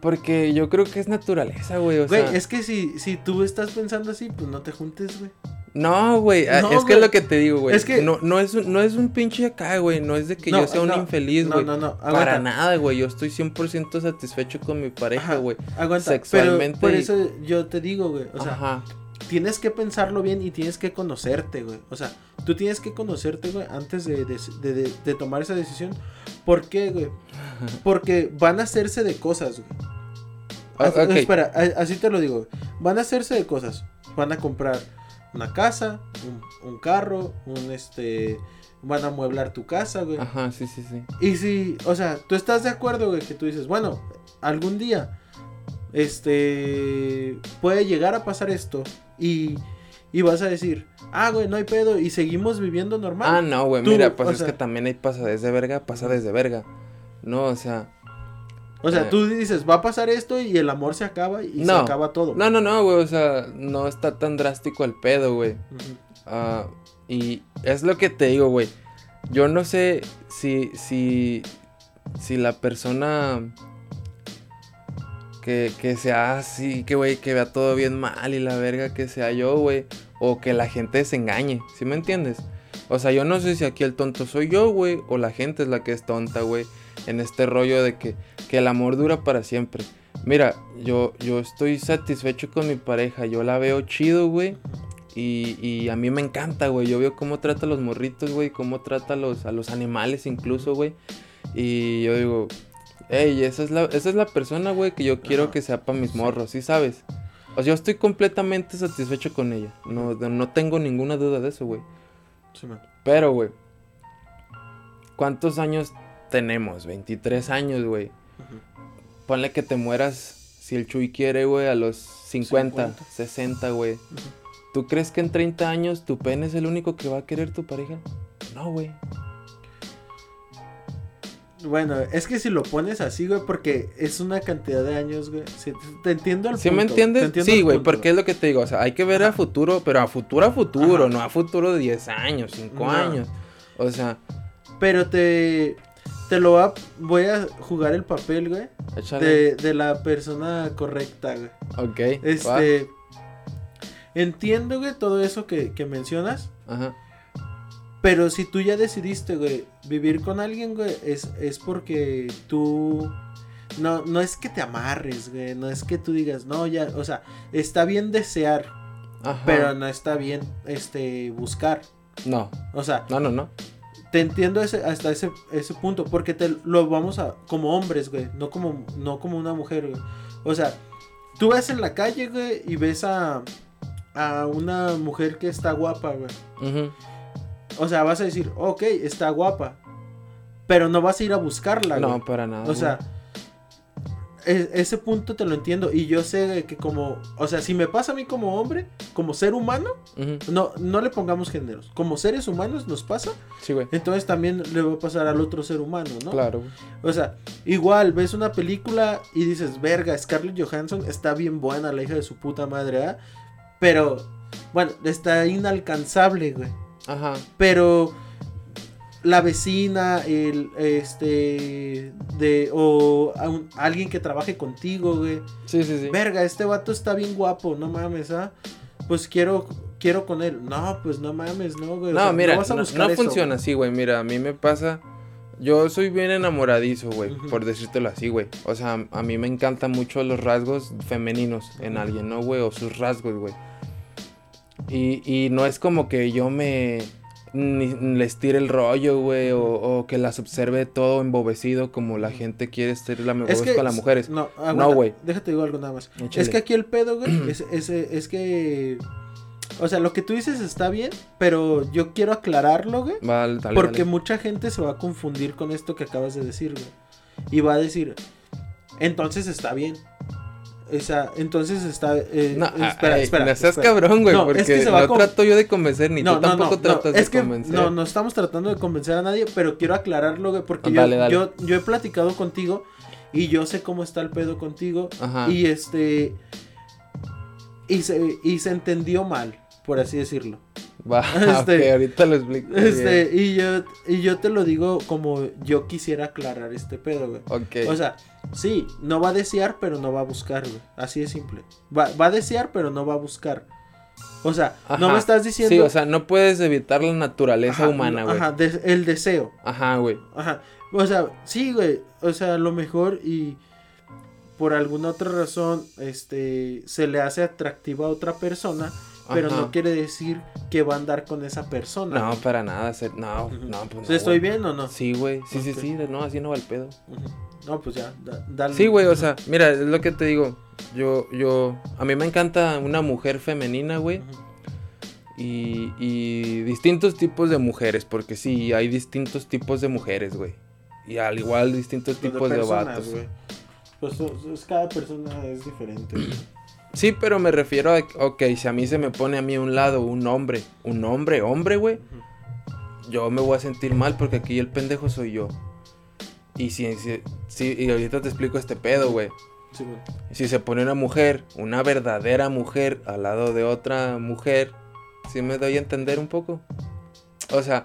Porque yo creo que es naturaleza, güey. güey, es que si, si tú estás pensando así, pues no te juntes, güey. No, güey, ah, es que es lo que te digo, güey. Es que no, no, es, no es un pinche acá, güey. No es de que yo sea un infeliz, güey. No, no, no. Para nada, güey. Yo estoy 100% satisfecho con mi pareja, güey. Aguanta. Sexualmente. Pero por eso yo te digo, güey. O sea, Ajá tienes que pensarlo bien y tienes que conocerte, güey. O sea, tú tienes que conocerte, güey, antes de, tomar esa decisión. ¿Por qué, güey? [laughs] Porque van a hacerse de cosas, güey. Ah, espera, así te lo digo. Van a hacerse de cosas. Van a comprar una casa, un, carro, un este. Van a mueblar tu casa, güey. Ajá, sí, sí, sí. Y si, o sea, tú estás de acuerdo, güey, que tú dices, bueno, algún día, este, puede llegar a pasar esto y, y vas a decir, ah, güey, no hay pedo y seguimos viviendo normal. Ah, no, güey, mira, pues es que también hay pasa desde verga, pasa desde verga. No, o sea. O sea, eh, tú dices, va a pasar esto y el amor se acaba y se acaba todo. No, no, no, güey, o sea, no está tan drástico el pedo, güey. Ah, y es lo que te digo, güey. Yo no sé si, si, si la persona que, sea así, que güey, que vea todo bien mal y la verga que sea yo, güey. O que la gente se engañe, ¿sí me entiendes? O sea, yo no sé si aquí el tonto soy yo, güey, o la gente es la que es tonta, güey. En este rollo de que, que el amor dura para siempre. Mira, yo, yo estoy satisfecho con mi pareja, yo la veo chido, güey. Y, y, a mí me encanta, güey. Yo veo cómo trata a los morritos, güey. Cómo trata a los, a los animales incluso, güey. Y yo digo, Ey, esa es la, esa es la persona, güey, que yo quiero que sea para mis morros, ¿sí sabes? O sea, yo estoy completamente satisfecho con ella. No, no tengo ninguna duda de eso, güey. Sí, Pero, güey, ¿cuántos años tenemos? 23 años, güey. Ponle que te mueras, si el Chuy quiere, güey, a los 50, 60, güey. ¿Tú crees que en 30 años tu pene es el único que va a querer tu pareja? No, güey. Bueno, es que si lo pones así, güey, porque es una cantidad de años, güey. te entiendo al ¿Sí me entiendes? sí, güey, porque es lo que te digo. O sea, hay que ver a futuro, pero a futuro a futuro, no a futuro de 10 años, 5 años. O sea. Pero te. Te lo va, voy a jugar el papel, güey. De, de, la persona correcta, güey. Ok. Este. Entiendo, güey, todo eso que, que mencionas. Ajá. Pero si tú ya decidiste, güey, vivir con alguien, güey, es, es porque tú... No, no es que te amarres, güey, no es que tú digas, no, ya, o sea, está bien desear, pero no está bien, este, buscar. No. O sea. No, no, no. Te entiendo ese, hasta ese, ese punto, porque te lo vamos a, como hombres, güey, no como, no como una mujer, güey. O sea, tú ves en la calle, güey, y ves a, a una mujer que está guapa, güey. Ajá. O sea, vas a decir, ok, está guapa. pero no vas a ir a buscarla, güey. No, para nada. O sea, ese punto te lo entiendo. Y yo sé que como, o sea, si me pasa a mí como hombre, como ser humano, no, no le pongamos géneros. Como seres humanos nos pasa, Sí, güey. entonces también le va a pasar al otro ser humano, ¿no? Claro, güey. O sea, igual ves una película y dices, verga, Scarlett Johansson está bien buena, la hija de su puta madre, ¿ah? Pero, bueno, está inalcanzable, güey. Ajá. Pero la vecina, el, este, de, o a un- alguien que trabaje contigo, güey. Sí, sí, sí. Verga, este vato está bien guapo, no mames, ¿ah? Pues quiero, quiero con él. No, pues no mames, no, güey. o No, sea, mira, vas a no, buscar no eso, funciona güey. así, güey. Mira, a mí me pasa. Yo soy bien enamoradizo, güey, por decírtelo así, güey. O sea, a mí me encantan mucho los rasgos femeninos en alguien, ¿no, güey? O sus rasgos, güey. Y, y no es como que yo me ni, les tire el rollo, güey, o, o que las observe todo embobecido como la gente quiere ser la Es que, con las mujeres. No, No, güey. Déjate digo algo nada más. Échale. Es que aquí el pedo, güey, es, es, es que. O sea, lo que tú dices está bien, pero yo quiero aclararlo, güey. Vale, dale, Porque dale. mucha gente se va a confundir con esto que acabas de decir, güey. Y va a decir, entonces está bien. O sea, entonces está. eh, No, espera, ay, espera. no seas espera. cabrón, güey, No, es porque que se va no con- trato yo de convencer, ni No, tú tampoco no, no, tratas es de que convencer. no, no estamos tratando de convencer a nadie, pero quiero aclararlo, güey, porque yo, Dale, dale. yo, yo he platicado contigo y yo sé cómo está el pedo contigo Ajá. y este y se, y se entendió mal, por así decirlo. Va, [laughs] Este- ok, ahorita lo explico. Este, y yo y yo te lo digo como yo quisiera aclarar este pedo, güey. Ok. O sea, sí, no va a desear, pero no va a buscar, güey. Así de simple. Va, va a desear, pero no va a buscar. O sea, no me estás diciendo Sí, o sea, no puedes evitar la naturaleza Ajá, humana, güey. Ajá, el deseo. Ajá, güey. Ajá. O sea, sí, güey. O sea, a lo mejor y por alguna otra razón, este, se le hace atractiva a otra persona, pero Ajá. no quiere decir que va a andar con esa persona. No, para nada. ser- No, no, pues ¿Sí no, ¿Estoy güey. bien o no? Sí, güey. Sí, sí, sí. No, así no va el pedo. Ujú. No, pues ya, da- dale. Sí, güey, o sea, mira, es lo que te digo. Yo, yo, a mí me encanta una mujer femenina, güey. Y, y distintos tipos de mujeres, porque sí, hay distintos tipos de mujeres, güey. Y al igual distintos Pues tipos de, personas, vatos. güey. Pues es- cada persona es diferente. güey. Sí, pero me refiero a, ok, si a mí se me pone a mí a un lado un hombre, un hombre, hombre, güey, yo me voy a sentir mal porque aquí el pendejo soy yo. Y si, si, si- y ahorita te explico este pedo, güey. Sí, güey. Si se pone una mujer, una verdadera mujer, al lado de otra mujer, ¿sí me doy a entender un poco? O sea...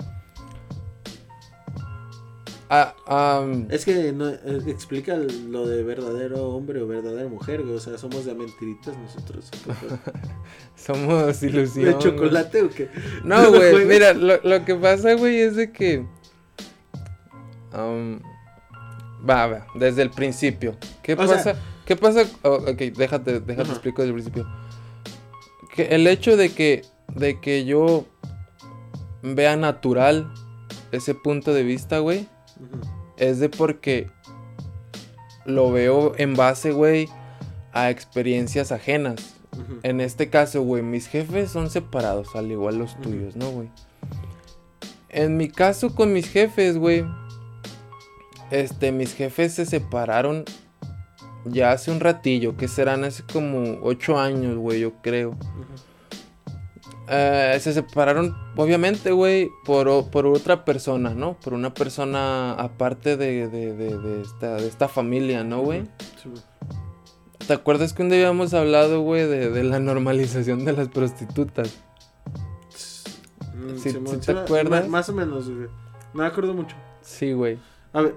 ah, Es que no, eh, explica lo de verdadero hombre o verdadera mujer, güey. O sea, somos de mentiritas nosotros. [laughs] [laughs] somos ilusión. ¿De güey. chocolate o qué? No, güey, mira, lo, lo que pasa, güey, es de que... va, va, desde el principio. ¿Qué O pasa? sea- ¿Qué pasa? oh, ok, déjate, déjate explico desde el principio. Que el hecho de que, de que yo vea natural ese punto de vista, güey, es de porque lo veo en base, güey, a experiencias ajenas. En este caso, güey, mis jefes son separados, al igual los tuyos, ¿no, güey? En mi caso con mis jefes, güey, este, mis jefes se separaron ya hace un ratillo, que serán hace como ocho años, güey, yo creo. Eh, se separaron, obviamente, güey, por, por otra persona, ¿no? Por una persona aparte de, de, de- de esta, de esta familia, ¿no, güey? Sí, güey. ¿Te acuerdas que un día habíamos hablado, güey, de, de la normalización de las prostitutas? Mm, Sí, sí sí te acuerdas? ma- Más o menos, güey. No me acuerdo mucho. Sí, güey. A ver.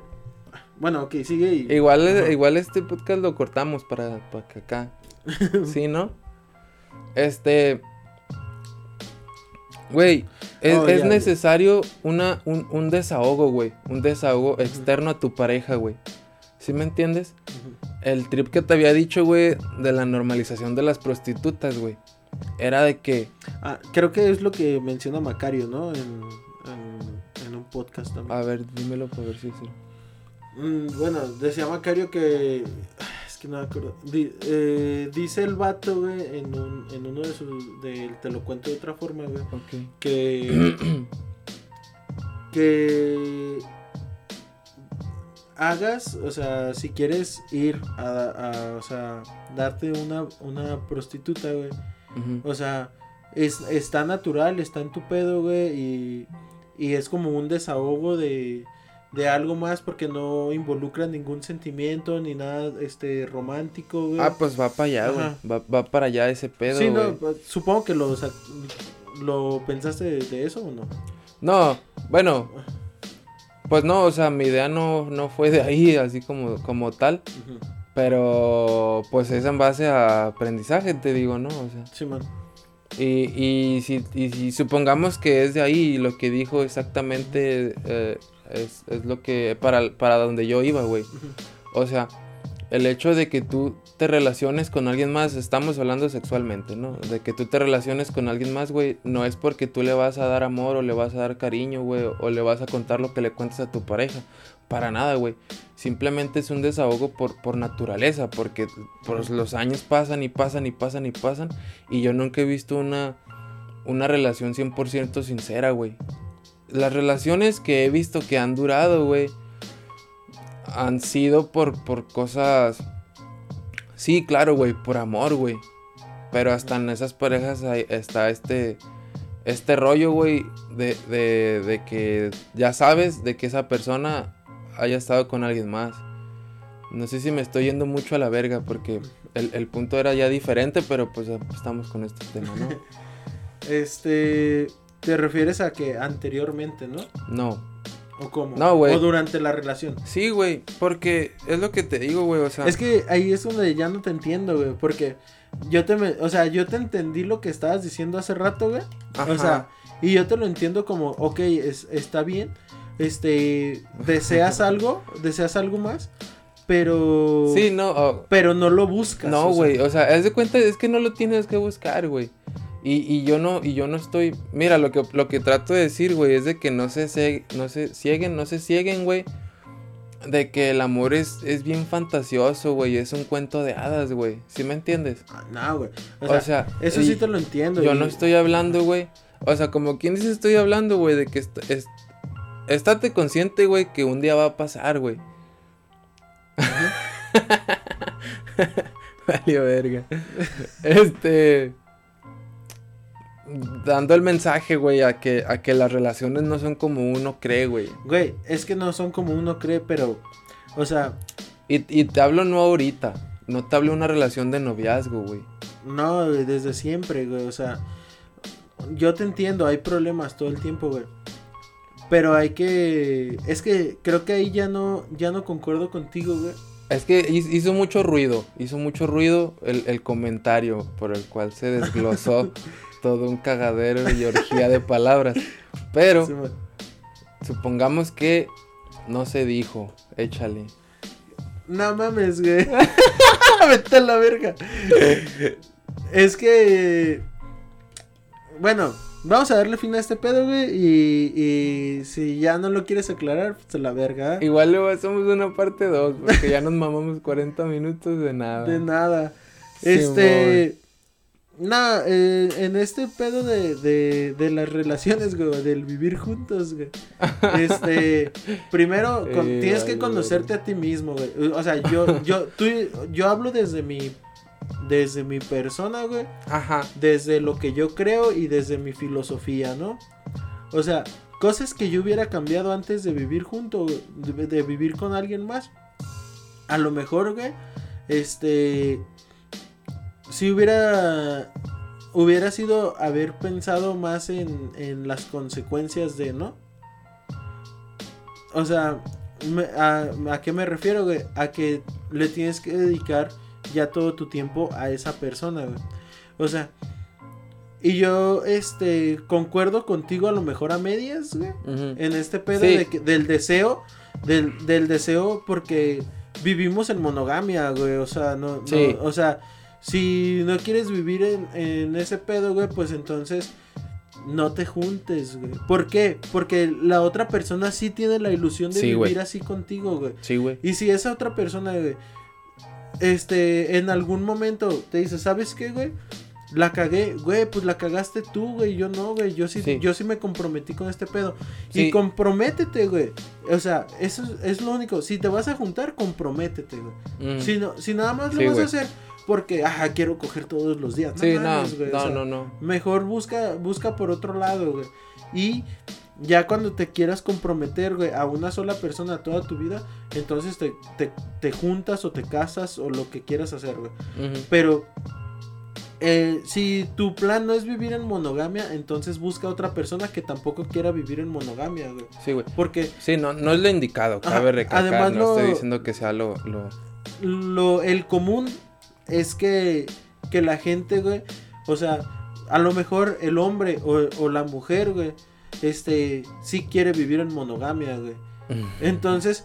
Bueno, ok, sigue y. Igual, Ajá. igual este podcast lo cortamos para, para que acá. [laughs] sí, ¿no? Este. Güey, es, Oh, es necesario una, un, un desahogo, güey. Un desahogo externo a tu pareja, güey. ¿Sí me entiendes? El trip que te había dicho, güey, de la normalización de las prostitutas, güey. Era de que. Ah, creo que es lo que menciona Macario, ¿no? En, en, en un podcast también. A ver, dímelo para ver si es. Mm, bueno, decía Macario que. [sighs] Es que no me acuerdo. Di- eh, dice el vato, güey, en, un, en uno de sus. De, te lo cuento de otra forma, güey. Ok. Que. [clears throat] que. hagas, o sea, si quieres ir a, a o sea, darte una, una prostituta, güey. O sea, es, está natural, está en tu pedo, güey, y, y es como un desahogo de, de algo más porque no involucra ningún sentimiento ni nada este romántico, güey. Ah, pues va para allá, güey. Va, va para allá ese pedo, sí, güey. no, supongo que lo, o sea, lo pensaste de, de eso o no. No, bueno, pues no, o sea, mi idea no, no fue de ahí, así como, como tal. Pero pues es en base a aprendizaje, te digo, ¿no? O sea, Sí, man. y, y, si, y si supongamos que es de ahí lo que dijo exactamente eh, es, es lo que, para, para donde yo iba, güey. O sea, el hecho de que tú te relaciones con alguien más, estamos hablando sexualmente, ¿no? De que tú te relaciones con alguien más, güey, no es porque tú le vas a dar amor o le vas a dar cariño, güey, o le vas a contar lo que le cuentas a tu pareja. Para nada, güey. Simplemente es un desahogo por, por naturaleza, porque los años pasan y pasan y pasan y pasan, y yo nunca he visto una, una relación 100% sincera, güey. Las relaciones que he visto que han durado, güey, han sido por, por cosas... Sí, claro, güey, por amor, güey. Pero hasta en esas parejas está este... Este rollo, güey, de, de, de que ya sabes de que esa persona haya estado con alguien más. No sé si me estoy yendo mucho a la verga porque el, el punto era ya diferente, pero pues estamos con este tema, ¿no? [laughs] Este, te refieres a que anteriormente, ¿no? No. ¿O cómo? No, güey. O durante la relación. Sí, güey, porque es lo que te digo, güey, o sea... Es que ahí es donde ya no te entiendo, güey, porque yo te, me- o sea, yo te entendí lo que estabas diciendo hace rato, güey. O sea, y yo te lo entiendo como, ok, es, está bien, este, deseas [laughs] algo, deseas algo más, pero... Sí, no, oh, Pero no lo buscas. no, o sea. güey, o sea, haz de cuenta, es que no lo tienes que buscar, güey. Y, y yo no, y yo no estoy, mira, lo que, lo que trato de decir, güey, es de que no se, se- no se cieguen, no se cieguen, güey. De que el amor es, es bien fantasioso, güey, es un cuento de hadas, güey. ¿Sí me entiendes? Ah, No, güey. O O sea, eso sí te lo entiendo. Yo y- no estoy hablando, güey. O sea, como quien dice estoy hablando, güey, de que est- es- estate consciente, güey, que un día va a pasar, güey. [laughs] Valió verga. Este dando el mensaje, güey, a que a que las relaciones no son como uno cree, güey. Güey, es que no son como uno cree, pero, o sea, Y, y te hablo no ahorita, no te hablo de una relación de noviazgo, güey. no, güey, desde siempre, güey, o sea, yo te entiendo, hay problemas todo el tiempo, güey. Pero hay que, es que creo que ahí ya no, ya no concuerdo contigo, güey. Es que hi- hizo mucho ruido, hizo mucho ruido el, el comentario por el cual se desglosó [laughs] todo un cagadero y orgía de palabras. Pero Sí, supongamos que no se dijo, échale. No mames, güey. [laughs] Vete a la verga. Es que. Bueno, vamos a darle fin a este pedo, güey. Y, y si ya no lo quieres aclarar, pues a la verga. Igual luego hacemos una parte 2, porque ya nos mamamos 40 minutos de nada. De nada. Sí, este. Nada, eh, en este pedo de, de, de las relaciones, güey, del vivir juntos, güey. [laughs] Este, primero con- Eh, tienes que conocerte a ti mismo, güey. O sea, yo, yo, tú, yo hablo desde mi, desde mi persona, güey. Ajá. Desde lo que yo creo y desde mi filosofía, ¿no? O sea, cosas que yo hubiera cambiado antes de vivir junto, de, de vivir con alguien más. A lo mejor, güey, este, si hubiera, hubiera sido haber pensado más en, en las consecuencias de, ¿no? O sea, me- a, ¿a qué me refiero, güey? A que le tienes que dedicar ya todo tu tiempo a esa persona, güey. O sea, y yo, este, concuerdo contigo a lo mejor a medias, güey. En este pedo Sí. de que- del deseo, del, del deseo porque vivimos en monogamia, güey. O sea, no, no- o sea, si no quieres vivir en, en ese pedo, güey, pues entonces no te juntes, güey. ¿Por qué? Porque la otra persona sí tiene la ilusión de Sí, vivir güey. así contigo, güey. Sí, güey. Y si esa otra persona, güey, este, en algún momento te dice, ¿sabes qué, güey? La cagué, güey, pues la cagaste tú, güey, yo no, güey, yo sí, Sí. yo sí me comprometí con este pedo. Sí. Y comprométete, güey. O sea, eso es, es lo único. Si te vas a juntar, comprométete, güey. Mm. Si, no, si nada más lo vas güey. a hacer porque, ah, quiero coger todos los días. Sí, no, mames, güey, o no, sea, no, no. Mejor busca, busca por otro lado, güey. Y ya cuando te quieras comprometer, güey, a una sola persona toda tu vida, entonces te, te, te juntas o te casas o lo que quieras hacer, güey. Pero eh, si tu plan no es vivir en monogamia, entonces busca otra persona que tampoco quiera vivir en monogamia, güey. Sí, güey. Porque Sí, no, no es lo indicado, Ajá, cabe recalcar. además no lo- estoy diciendo que sea lo. lo... lo, el común es que, que la gente, güey, o sea, a lo mejor el hombre o, o la mujer, güey, este, sí quiere vivir en monogamia, güey. Entonces,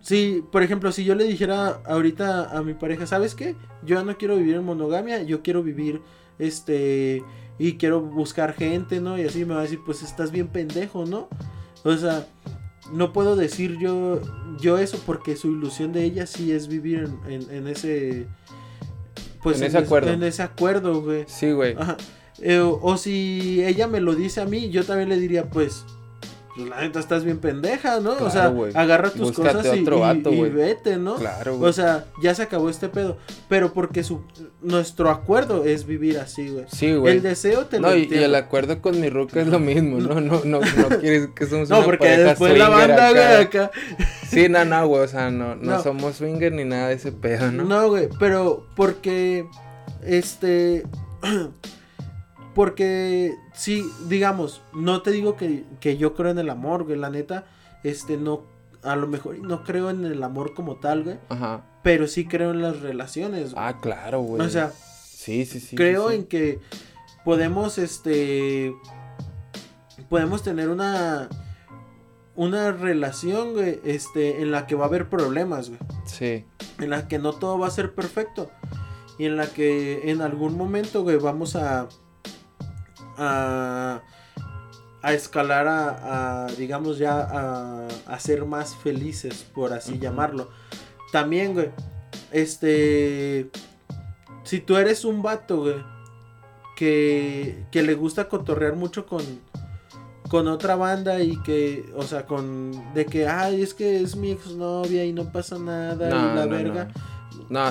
si, por ejemplo, si yo le dijera ahorita a mi pareja, ¿sabes qué? Yo ya no quiero vivir en monogamia, yo quiero vivir, este, y quiero buscar gente, ¿no? Y así me va a decir, pues estás bien pendejo, ¿no? O sea, no puedo decir yo, yo eso porque su ilusión de ella sí es vivir en, en- en ese, pues En ese acuerdo. en ese acuerdo, güey. Sí, güey. Ajá. Eh, o, o si ella me lo dice a mí, yo también le diría, pues, pues la neta estás bien pendeja, ¿no? o sea, agarra tus Búscate cosas y, otro y- vato, y güey. vete, ¿no? Claro, güey. O sea, ya se acabó este pedo. Pero porque su nuestro acuerdo es vivir así, güey. sí, güey. El deseo te No, lo y, y el acuerdo con mi ruca es lo mismo, no, no, no, no [laughs] quieres que somos No, una porque después la banda, güey, acá. acá. Sí, no, no, güey, o sea, no, no, No. somos swinger ni nada de ese pedo, ¿no? No, güey, pero porque, este, [clears throat] porque, sí, digamos, no te digo que, que yo creo en el amor, güey, la neta, este, no, a lo mejor no creo en el amor como tal, güey, Ajá. pero sí creo en las relaciones, güey. Ah, claro, güey. o sea, sí, sí, sí. creo sí, en que podemos, este, podemos tener una, una relación, güey, este, en la que va a haber problemas, güey Sí. en la que no todo va a ser perfecto y en la que en algún momento, güey, vamos a a, a escalar a, a, digamos ya a, a ser más felices, por así llamarlo. También, güey, este si tú eres un vato, güey, que que le gusta cotorrear mucho con con otra banda y que, o sea, con de que, ay, es que es mi exnovia y no pasa nada No, y la no, verga. No,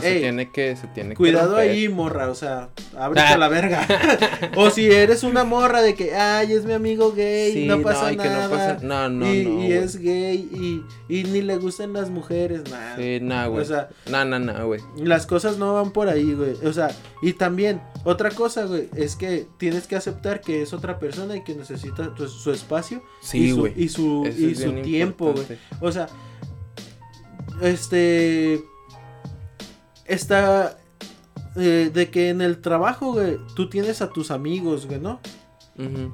se Ey, tiene que, se tiene que Cuidado ahí, morra, o sea, ábrete Ah. a la verga. [laughs] o si eres una morra de que, ay, es mi amigo gay, Sí, no pasa y que nada. no pasa- No, no, y, no. y es gay y, y ni le gustan las mujeres, nada. Sí, nah, güey. O sea, No, no, no, güey. las cosas no van por ahí, güey. O sea, y también, otra cosa, güey, es que tienes que aceptar que es otra persona y que necesita tu- su espacio Sí, y su, güey. y su, y su tiempo, güey. O sea, este. Está. eh, de que en el trabajo, güey, tú tienes a tus amigos, güey, ¿no?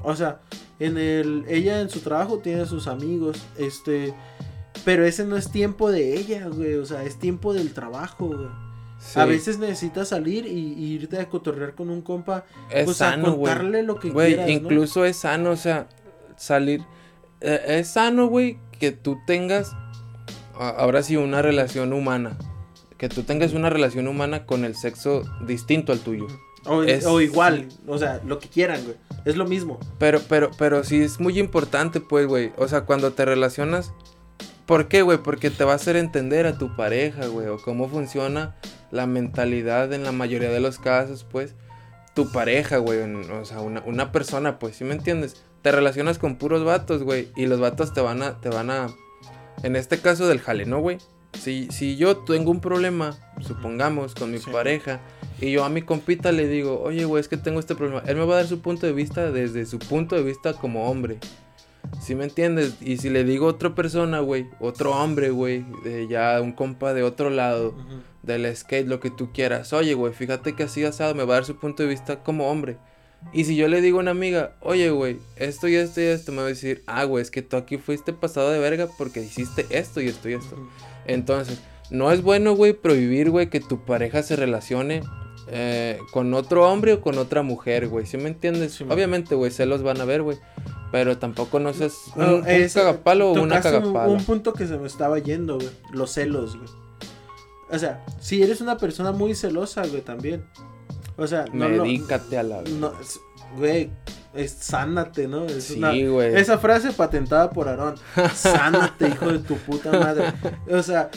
O sea, en el. Ella en su trabajo tiene a sus amigos, este. Pero ese no es tiempo de ella, güey. O sea, es tiempo del trabajo, güey. Sí. A veces necesitas salir y, y irte a cotorrear con un compa. es pues a sano, güey. contarle lo que quieras, ¿no? incluso es sano, o sea, salir. eh, es sano, güey, que tú tengas. a- Ahora sí, una relación humana. Que tú tengas una relación humana con el sexo distinto al tuyo. O, es- o igual, o sea, lo que quieran, güey. Es lo mismo. Pero, pero, pero sí es muy importante, pues, güey. O sea, cuando te relacionas. ¿Por qué, güey? Porque te va a hacer entender a tu pareja, güey. O cómo funciona la mentalidad en la mayoría de los casos, pues. Tu pareja, güey. O sea, una, una persona, pues, ¿sí me entiendes? Te relacionas con puros vatos, güey. Y los vatos te van a, te van a. En este caso del jale, ¿no, güey? Si, si yo tengo un problema, supongamos, con mi Sí. pareja, y yo a mi compita le digo, oye, güey, es que tengo este problema. Él me va a dar su punto de vista desde su punto de vista como hombre. ¿Sí me entiendes? Y si le digo a otra persona, güey, otro hombre, güey, ya un compa de otro lado, del skate, lo que tú quieras, oye, güey, fíjate que así asado me va a dar su punto de vista como hombre. Y si yo le digo a una amiga, oye, güey, esto y esto y esto, me va a decir, ah, güey, es que tú aquí fuiste pasado de verga porque hiciste esto y esto y esto. Entonces, no es bueno, güey, prohibir, güey, que tu pareja se relacione eh, con otro hombre o con otra mujer, güey. ¿Sí me entiendes? Sí. Obviamente, güey, celos van a ver, güey. Pero tampoco no seas un, No, un es- cagapalo o una tocaste un- cagapala. Un, punto que se me estaba yendo, güey. Los celos, güey. O sea, si eres una persona muy celosa, güey, también. O sea, no lo- Medícate a la no, es- güey, es sánate, ¿no? Es Sí, una- güey. esa frase patentada por Aarón. Sánate, hijo de tu puta madre. O sea,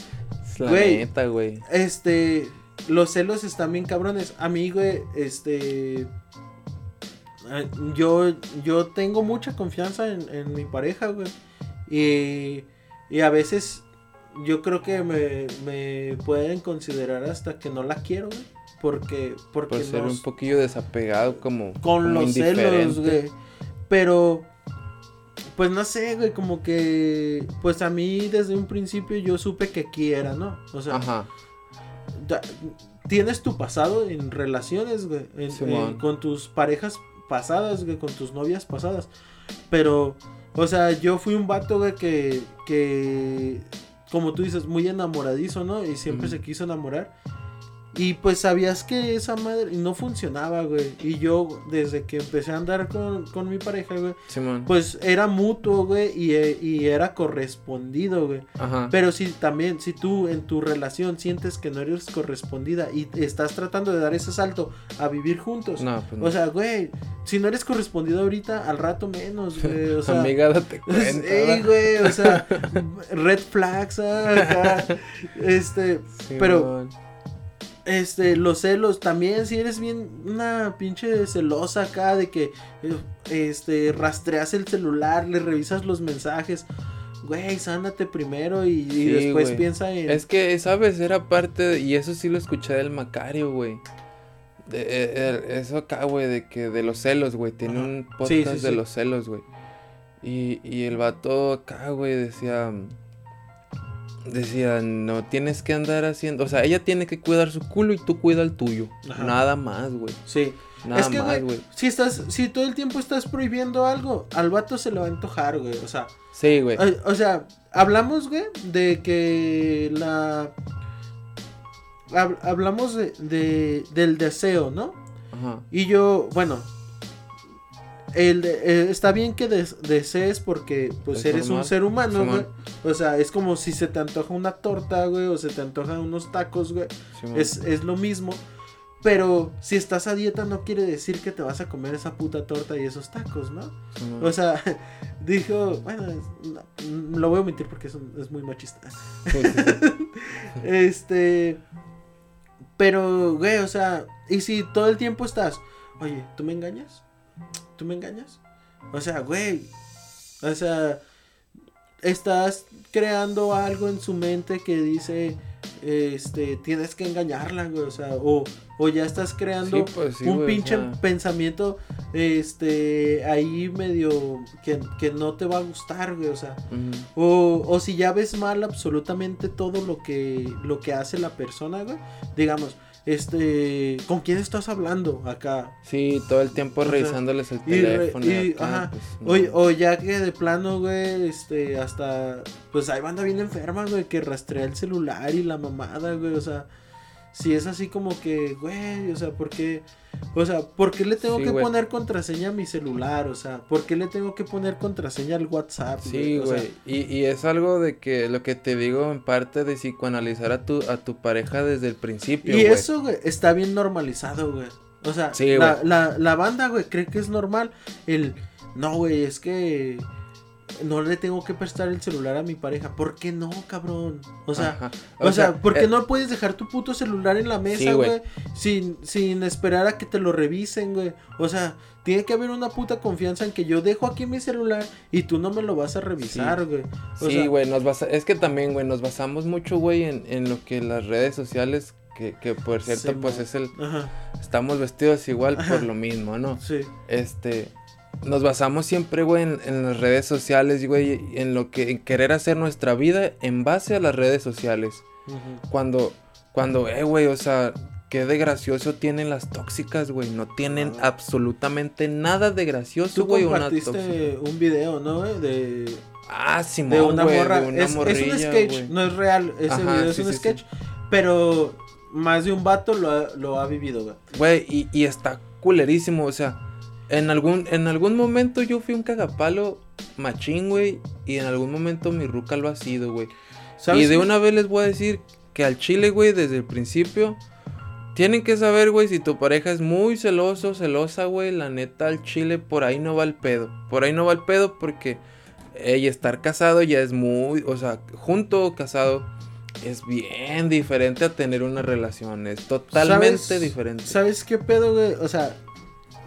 güey. neta, güey. este, los celos están bien cabrones. A mí, güey, este, eh, yo, yo tengo mucha confianza en, en mi pareja, güey. Y, y a veces yo creo que me, me pueden considerar hasta que no la quiero, güey. Porque, porque Por ser nos- un poquillo desapegado, como. con como los celos, güey. Pero, pues no sé, güey, como que, pues a mí desde un principio yo supe que quiera, ¿no? O sea, Ajá. tienes tu pasado en relaciones, güey, en- con tus parejas pasadas, güey, con tus novias pasadas. Pero, o sea, yo fui un vato, güey, que, que, como tú dices, muy enamoradizo, ¿no? Y siempre se quiso enamorar. Y pues sabías que esa madre no funcionaba, güey. Y yo, desde que empecé a andar con, con mi pareja, güey, Simón. pues era mutuo, güey, y, eh, y era correspondido, güey. Ajá. Pero si también, si tú en tu relación sientes que no eres correspondida y estás tratando de dar ese salto a vivir juntos, No, pues no. o sea, güey, si no eres correspondido ahorita, al rato menos, [laughs] güey, o sea. Amiga, date [laughs] cuenta. Ey, güey, o sea, [laughs] red flags, acá, este, pero-. Este, los celos, también si eres bien una pinche celosa acá de que, eh, este, rastreas el celular, le revisas los mensajes, güey, sánate primero y, y Sí, después güey. piensa en... Es que, ¿sabes? Era parte, de- y eso sí lo escuché del Macario, güey. De- eh, eso acá, güey, de que de los celos, güey. Tiene Ajá. un podcast Sí, sí, de los celos, güey. Y, y el vato acá, güey, decía... Decía, no tienes que andar haciendo... O sea, ella tiene que cuidar su culo y tú cuida el tuyo. Ajá. Nada más, güey. Sí. Nada es que, más, güey, si estás, si todo el tiempo estás prohibiendo algo, al vato se le va a antojar, güey, o sea, Sí, güey. o sea, hablamos, güey, de que la... hab- hablamos de, de- del deseo, ¿no? Ajá. Y yo, bueno, el eh, está bien que des- desees porque pues Es eres un ser humano, güey. O sea, es como si se te antoja una torta, güey, o se te antojan unos tacos, güey. Es, es lo mismo. Pero si estás a dieta no quiere decir que te vas a comer esa puta torta y esos tacos, ¿no? Simón. O sea, [laughs] dijo, bueno, es- no, lo voy a omitir porque es, un- es muy machista. Sí, sí, sí. [laughs] Este. Pero, güey, o sea, y si todo el tiempo estás, oye, ¿tú me engañas? ¿Tú me engañas? O sea, güey, o sea, estás creando algo en su mente que dice, este, tienes que engañarla, güey, o sea, o, o ya estás creando Sí, pues sí, un güey, o pinche sea. pensamiento, este, ahí medio que, que no te va a gustar, güey, o sea. O, o si ya ves mal absolutamente todo lo que, lo que hace la persona, güey. Digamos, este, ¿con quién estás hablando acá? Sí, todo el tiempo O sea, revisándoles el y re- teléfono. y, acá, ajá, pues, no. O ya que de plano, güey, este, hasta, pues hay banda bien enferma, güey, que rastrea el celular y la mamada, güey, o sea, si es así como que, güey, o sea, ¿por qué? O sea, ¿por qué le tengo Sí, que güey. poner contraseña a mi celular? O sea, ¿por qué le tengo que poner contraseña al WhatsApp? Sí, O sea, güey. Y, y es algo de que lo que te digo en parte de psicoanalizar a tu, a tu pareja desde el principio. Y güey. eso, güey, está bien normalizado, güey. O sea, Sí, la, la, la banda, güey, cree que es normal el... No, güey, es que no le tengo que prestar el celular a mi pareja. ¿Por qué no, cabrón? O sea, o, sea, ¿por qué eh, no puedes dejar tu puto celular en la mesa, güey. sin, sin esperar a que te lo revisen, güey. O sea, tiene que haber una puta confianza en que yo dejo aquí mi celular y tú no me lo vas a revisar, güey. Sí, güey, nos basa... es que también, güey, nos basamos mucho, güey, en, en lo que las redes sociales, que, que por cierto, Sí, pues es el... Ajá, Estamos vestidos igual Ajá. por lo mismo, ¿no? sí. Este... Nos basamos siempre, güey, en, en las redes sociales, güey, en lo que... En querer hacer nuestra vida en base a las redes sociales. Cuando, cuando, eh, güey, o sea, qué de gracioso tienen las tóxicas, güey. No tienen Ah. absolutamente nada de gracioso, Tú güey, una tóxica. compartiste un video, ¿no, güey? De, Ah, Simón, de una güey, morra. de una es, es morrilla, un sketch, güey. no es real. Ese Ajá, video es sí, un sí, sí. sketch. Pero más de un vato lo ha, lo ha vivido, güey. Güey, y, y está culerísimo, o sea, en algún, en algún momento yo fui un cagapalo machín, güey, y en algún momento mi ruca lo ha sido, güey. ¿Sabes Y de qué? una vez les voy a decir que al chile, güey, desde el principio, tienen que saber, güey, si tu pareja es muy celoso, celosa, güey, la neta al chile por ahí no va el pedo. Por ahí no va el pedo porque ella estar casado ya es muy, o sea, junto o casado es bien diferente a tener una relación, es totalmente ¿Sabes- diferente. ¿Sabes qué pedo, güey? O sea,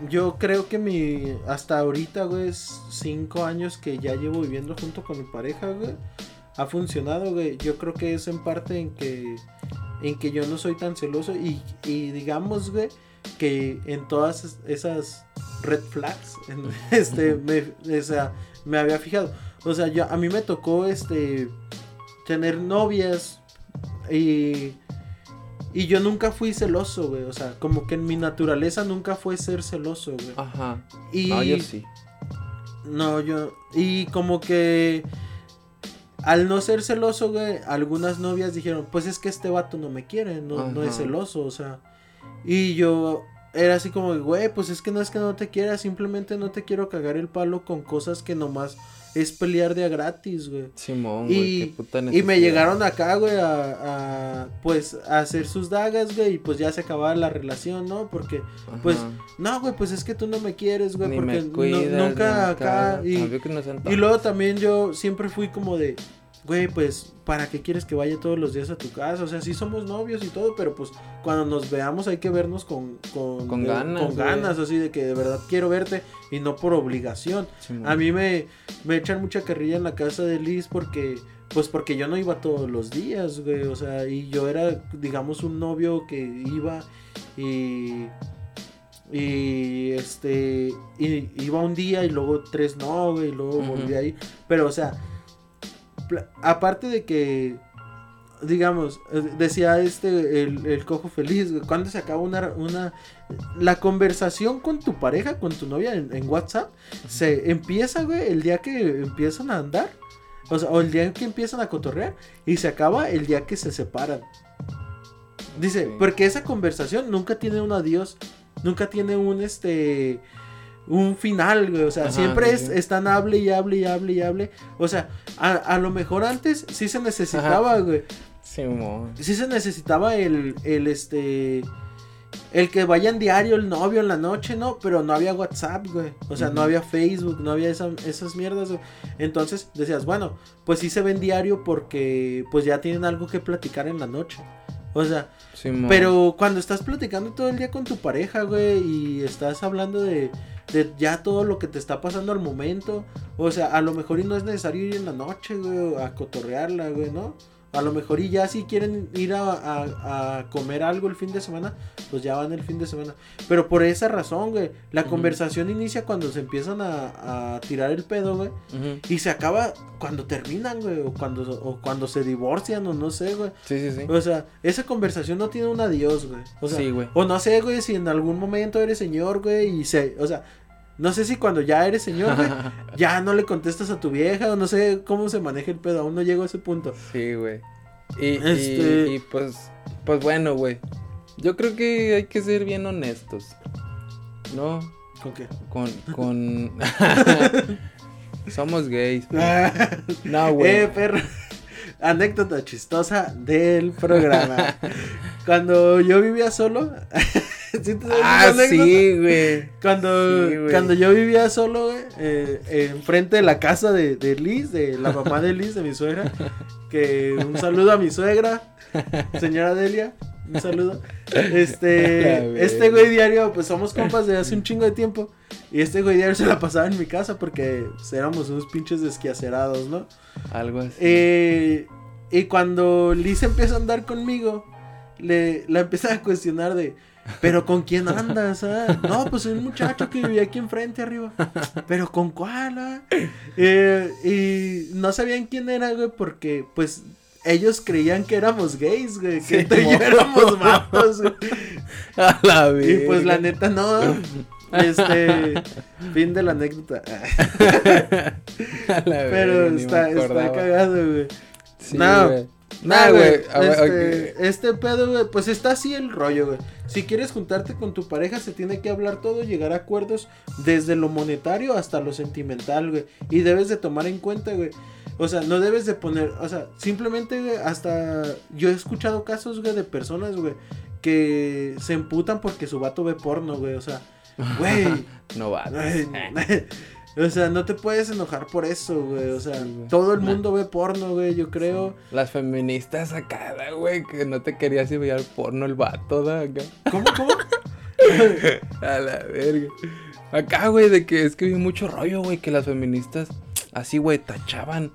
yo creo que mi. Hasta ahorita, güey, es cinco años que ya llevo viviendo junto con mi pareja, güey. Ha funcionado, güey. Yo creo que es en parte en que. En que yo no soy tan celoso. Y, y digamos, güey, que en todas es- esas red flags, [laughs] en- este, me, o sea, me había fijado. O sea, yo, a mí me tocó, este. Tener novias. Y. Y yo nunca fui celoso, güey. O sea, como que en mi naturaleza nunca fue ser celoso, güey. Ajá. Y No, yo sí. no, yo. Y como que. Al no ser celoso, güey, algunas novias dijeron, pues es que este vato no me quiere, no, no es celoso, o sea. Y yo era así como, güey, pues es que no es que no te quiera, simplemente no te quiero cagar el palo con cosas que nomás es pelear de a gratis, güey. Simón, güey, qué puta Y me llegaron acá, güey, a, a, pues a hacer sus dagas, güey, y pues ya se acababa la relación, ¿no? Porque, pues, no, güey, pues es que tú no me quieres, güey, Ni porque me no- nunca acá. Y luego también yo siempre fui como de, güey, pues, ¿para qué quieres que vaya todos los días a tu casa? O sea, sí somos novios y todo, pero pues cuando nos veamos hay que vernos con, con, Con de- ganas, con güey. ganas, así de que de verdad quiero verte y no por obligación. A mí me, me echan mucha carrilla en la casa de Liz porque, pues porque yo no iba todos los días, güey, o sea, y yo era, digamos, un novio que iba y, y, este, y iba un día y luego tres no, güey, y luego Ujú. volví a ir, pero, o sea, aparte de que, digamos, eh, decía este, el, el cojo feliz, cuando se acaba una, una, la conversación con tu pareja, con tu novia en, en WhatsApp, se empieza, güey, el día que empiezan a andar, o sea, o el día que empiezan a cotorrear, y se acaba el día que se separan. Dice, porque esa conversación nunca tiene un adiós, nunca tiene un, este, un final, güey, o sea, Ajá, siempre sí, es, sí. están hable y hable y hable y hable, o sea, a, a lo mejor antes sí se necesitaba, güey, Simón. sí se necesitaba el, el este, el que vaya en diario el novio en la noche, ¿no? Pero no había WhatsApp, güey. O sea, no había Facebook, no había esa- esas mierdas, güey. Entonces decías, bueno, pues sí se ven diario porque pues ya tienen algo que platicar en la noche. O sea, Simón. pero cuando estás platicando todo el día con tu pareja, güey, y estás hablando de, de ya todo lo que te está pasando al momento, o sea, a lo mejor y no es necesario ir en la noche, güey, a cotorrearla, güey, ¿no? A lo mejor y ya si quieren ir a, a- a comer algo el fin de semana, pues ya van el fin de semana. Pero por esa razón, güey, la conversación inicia cuando se empiezan a, a tirar el pedo, güey. Y se acaba cuando terminan, güey, o cuando, o cuando se divorcian, o no sé, güey. Sí, sí, sí. O sea, esa conversación no tiene un adiós, güey. O sea, Sí, güey. o no sé, güey, si en algún momento eres señor, güey, y se, o sea, no sé si cuando ya eres señor, güey, [laughs] ya no le contestas a tu vieja, o no sé cómo se maneja el pedo, aún no llego a ese punto. Sí, güey. Y, y- Este- y, pues, pues bueno, güey. Yo creo que hay que ser bien honestos. ¿No? ¿Con qué? Con, [laughs] con... [laughs] Somos gays. güey. No, güey. eh, perro. Anécdota chistosa del programa. Cuando yo vivía solo. [laughs] ¿sí te ah, sí, güey. Cuando, Sí, güey. cuando yo vivía solo, güey, eh, enfrente de la casa de, de Liz, de la mamá de Liz, de mi suegra, que un saludo a mi suegra, señora Delia, un saludo. Este, [laughs] este güey diario, pues somos compas de hace un chingo de tiempo, y este güey diario se la pasaba en mi casa porque pues, éramos unos pinches desquiacerados, ¿no? Algo así. Eh, y cuando Liz empieza a andar conmigo, le, la empieza a cuestionar de, ¿pero con quién andas? ah? No, pues un muchacho que vivía aquí enfrente arriba. ¿Pero con cuál? ah?" Eh, y no sabían quién era, güey, porque pues ellos creían que éramos gays, güey, que Sí, tú y yo mo. éramos vatos, güey. [laughs] A la Y pues la neta no. Este, fin de la anécdota. [laughs] A la Pero está, está cagado, güey. Sí, No. güey. Nah, Nah, güey. Este, este pedo, güey, pues está así el rollo, güey. Si quieres juntarte con tu pareja, se tiene que hablar todo, llegar a acuerdos desde lo monetario hasta lo sentimental, güey. Y debes de tomar en cuenta, güey. O sea, no debes de poner, o sea, simplemente, güey, hasta yo he escuchado casos, güey, de personas, güey, que se emputan porque su vato ve porno, güey. O sea, güey. [laughs] no va. [laughs] O sea, no te puedes enojar por eso, güey. O sea, todo el mundo ve porno, güey, yo creo. Las feministas acá, güey, que no te querías ir a ver porno el vato, ¿da? Acá. ¿Cómo, cómo? [laughs] a la verga. Acá, güey, de que es que vi mucho rollo, güey, que las feministas así, güey, tachaban.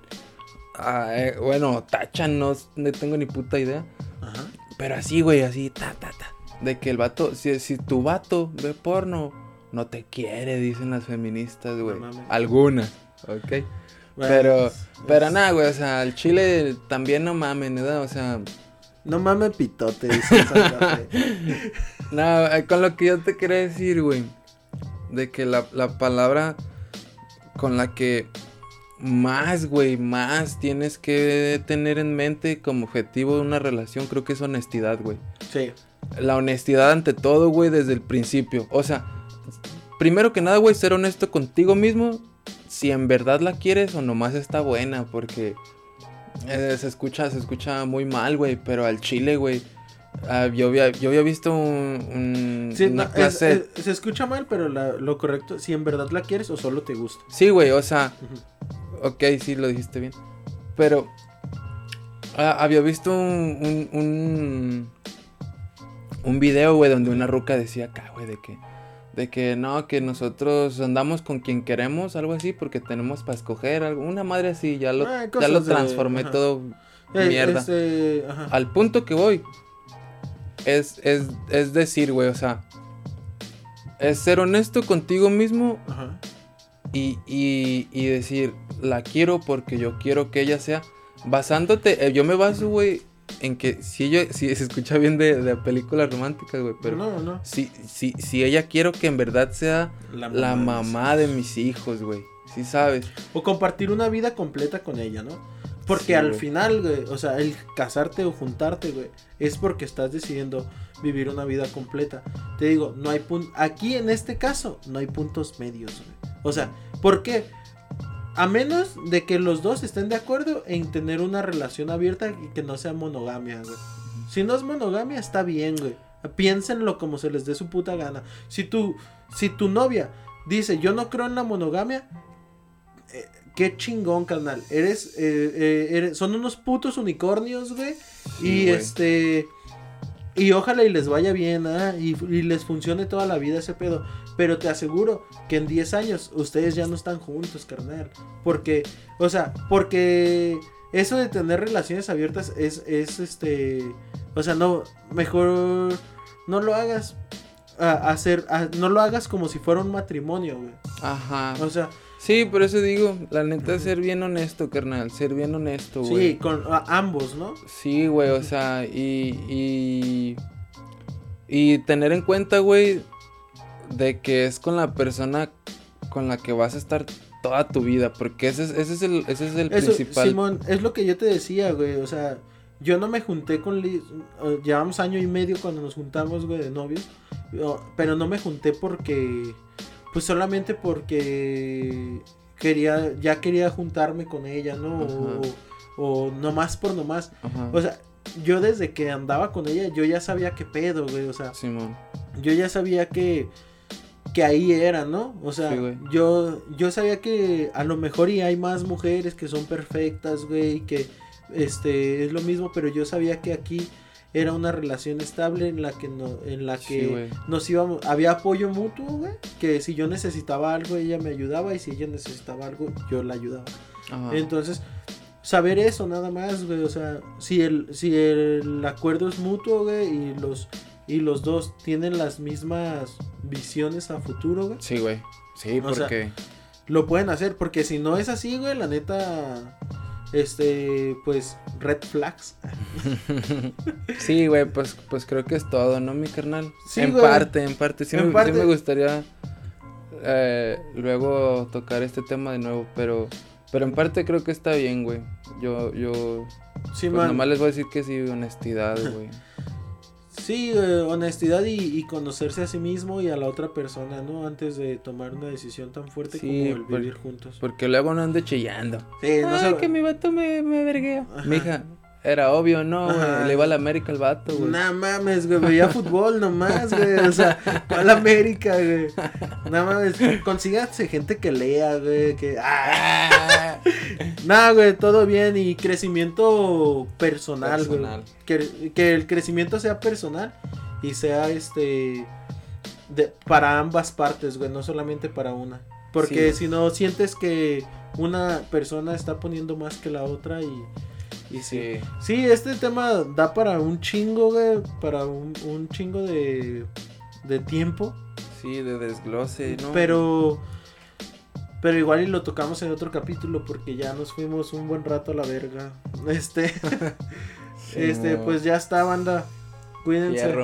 Ah, eh, bueno, tachan, no, no tengo ni puta idea. Ajá. Pero así, güey, así, ta, ta, ta. De que el vato, si, si tu vato ve porno, no te quiere, dicen las feministas, güey. Algunas, ok. pero, pero nada, güey, o sea, el chile también no mamen, ¿verdad? O sea. No mames pitote, dice [laughs] No, eh, con lo que yo te quería decir, güey. De que la, la palabra con la que más, güey, más tienes que tener en mente como objetivo de una relación, creo que es honestidad, güey. Sí. La honestidad ante todo, güey, desde el principio. O sea, primero que nada, güey, ser honesto contigo mismo. Si en verdad la quieres o nomás está buena, porque eh, se escucha, se escucha muy mal, güey, pero al chile, güey. Ah, yo, había, yo había visto un, sí, una clase... se escucha mal, pero lo correcto, si en verdad la quieres o solo te gusta. Sí, güey, o sea, Ok, sí, lo dijiste bien. Pero ah, había visto un, un, un, video, güey, donde una ruca decía acá, güey, de que, de que no, que nosotros andamos con quien queremos, algo así, porque tenemos para escoger, algo, una madre así, ya lo, ah, ya lo transformé todo eh, mierda. Al punto que voy, es, es, es decir, güey, o sea, es ser honesto contigo mismo y, y, y decir, la quiero porque yo quiero que ella sea. Basándote, eh, yo me baso, güey, en que si ella, si se escucha bien de, películas románticas, güey, pero no, no. Si, si, si ella quiero que en verdad sea la mamá, de, mis hijos, güey. Sí sabes. O compartir una vida completa con ella, ¿no? Porque al final, güey, o sea, el casarte o juntarte, güey, es porque estás decidiendo vivir una vida completa. Te digo, no hay punto. Aquí en este caso, no hay puntos medios, güey. O sea, ¿por qué? A menos de que los dos estén de acuerdo en tener una relación abierta y que no sea monogamia, güey. Si no es monogamia, está bien, güey. Piénsenlo como se les dé su puta gana. Si tu, si tu novia dice, yo no creo en la monogamia, eh, qué chingón, carnal. Eres, eh, eh, eres, son unos putos unicornios, güey. y este... Y ojalá y les vaya bien, ¿ah? y, y, les funcione toda la vida ese pedo. Pero te aseguro que en 10 años ustedes ya no están juntos, carnal. Porque, o sea, porque eso de tener relaciones abiertas es, es este. O sea, no, mejor no lo hagas. A, hacer, no lo hagas como si fuera un matrimonio, güey. Ajá. O sea, Sí, por eso digo, la neta, ser bien honesto, carnal, ser bien honesto, güey. Sí, con ambos, ¿no? Sí, güey, o sea, y, y, y tener en cuenta, güey, de que es con la persona con la que vas a estar toda tu vida, porque ese es, ese es el, ese es el principal. Simón, es lo que yo te decía, güey, o sea, yo no me junté con Liz, llevamos año y medio cuando nos juntamos, güey, de novios, pero no me junté porque, pues solamente porque quería, ya quería juntarme con ella, ¿no? O, o, nomás por nomás. O sea, yo desde que andaba con ella, yo ya sabía qué pedo, güey, o sea, Simón. yo ya sabía que que ahí era, ¿no? O sea, yo, yo sabía que a lo mejor y hay más mujeres que son perfectas, güey, que este es lo mismo, pero yo sabía que aquí era una relación estable en la que no, en la que nos íbamos, había apoyo mutuo, güey, que si yo necesitaba algo ella me ayudaba y si ella necesitaba algo yo la ayudaba. Entonces, saber eso nada más, güey, o sea, si el si el acuerdo es mutuo, güey, y los y los dos tienen las mismas visiones a futuro, güey. Sí, güey. Sí, porque. lo pueden hacer, porque si no es así, güey, la neta. Este, pues, red flags. [laughs] sí, güey, pues, pues creo que es todo, ¿no, mi carnal? Sí, en parte, en parte. Sí, me, me gustaría eh, luego tocar este tema de nuevo, pero. Pero en parte creo que está bien, güey. Yo, yo. Sí, pues nomás les voy a decir que sí, honestidad, güey. Sí, eh, honestidad y, conocerse a sí mismo y a la otra persona, ¿no? Antes de tomar una decisión tan fuerte como el vivir juntos. Porque luego no ande chillando. Sí, no Ay, que mi vato me, me verguea. Mija, Era obvio, ¿no, güey? Le iba a la América el vato, güey. No mames, güey, veía fútbol nomás, güey. O sea, a la América, güey. No mames, consíganse gente que lea, güey, que... ¡Ah! Nada, güey, todo bien y crecimiento personal, güey. Que, que el crecimiento sea personal y sea, este... De, para ambas partes, güey, no solamente para una. Porque si no, sientes que una persona está poniendo más que la otra y y sí. sí. este tema da para un chingo, güey. Para un, chingo de, de tiempo. Sí, de desglose, ¿no? Pero. Pero igual y lo tocamos en otro capítulo porque ya nos fuimos un buen rato a la verga. Este. [laughs] este, pues ya está, banda. Cuídense.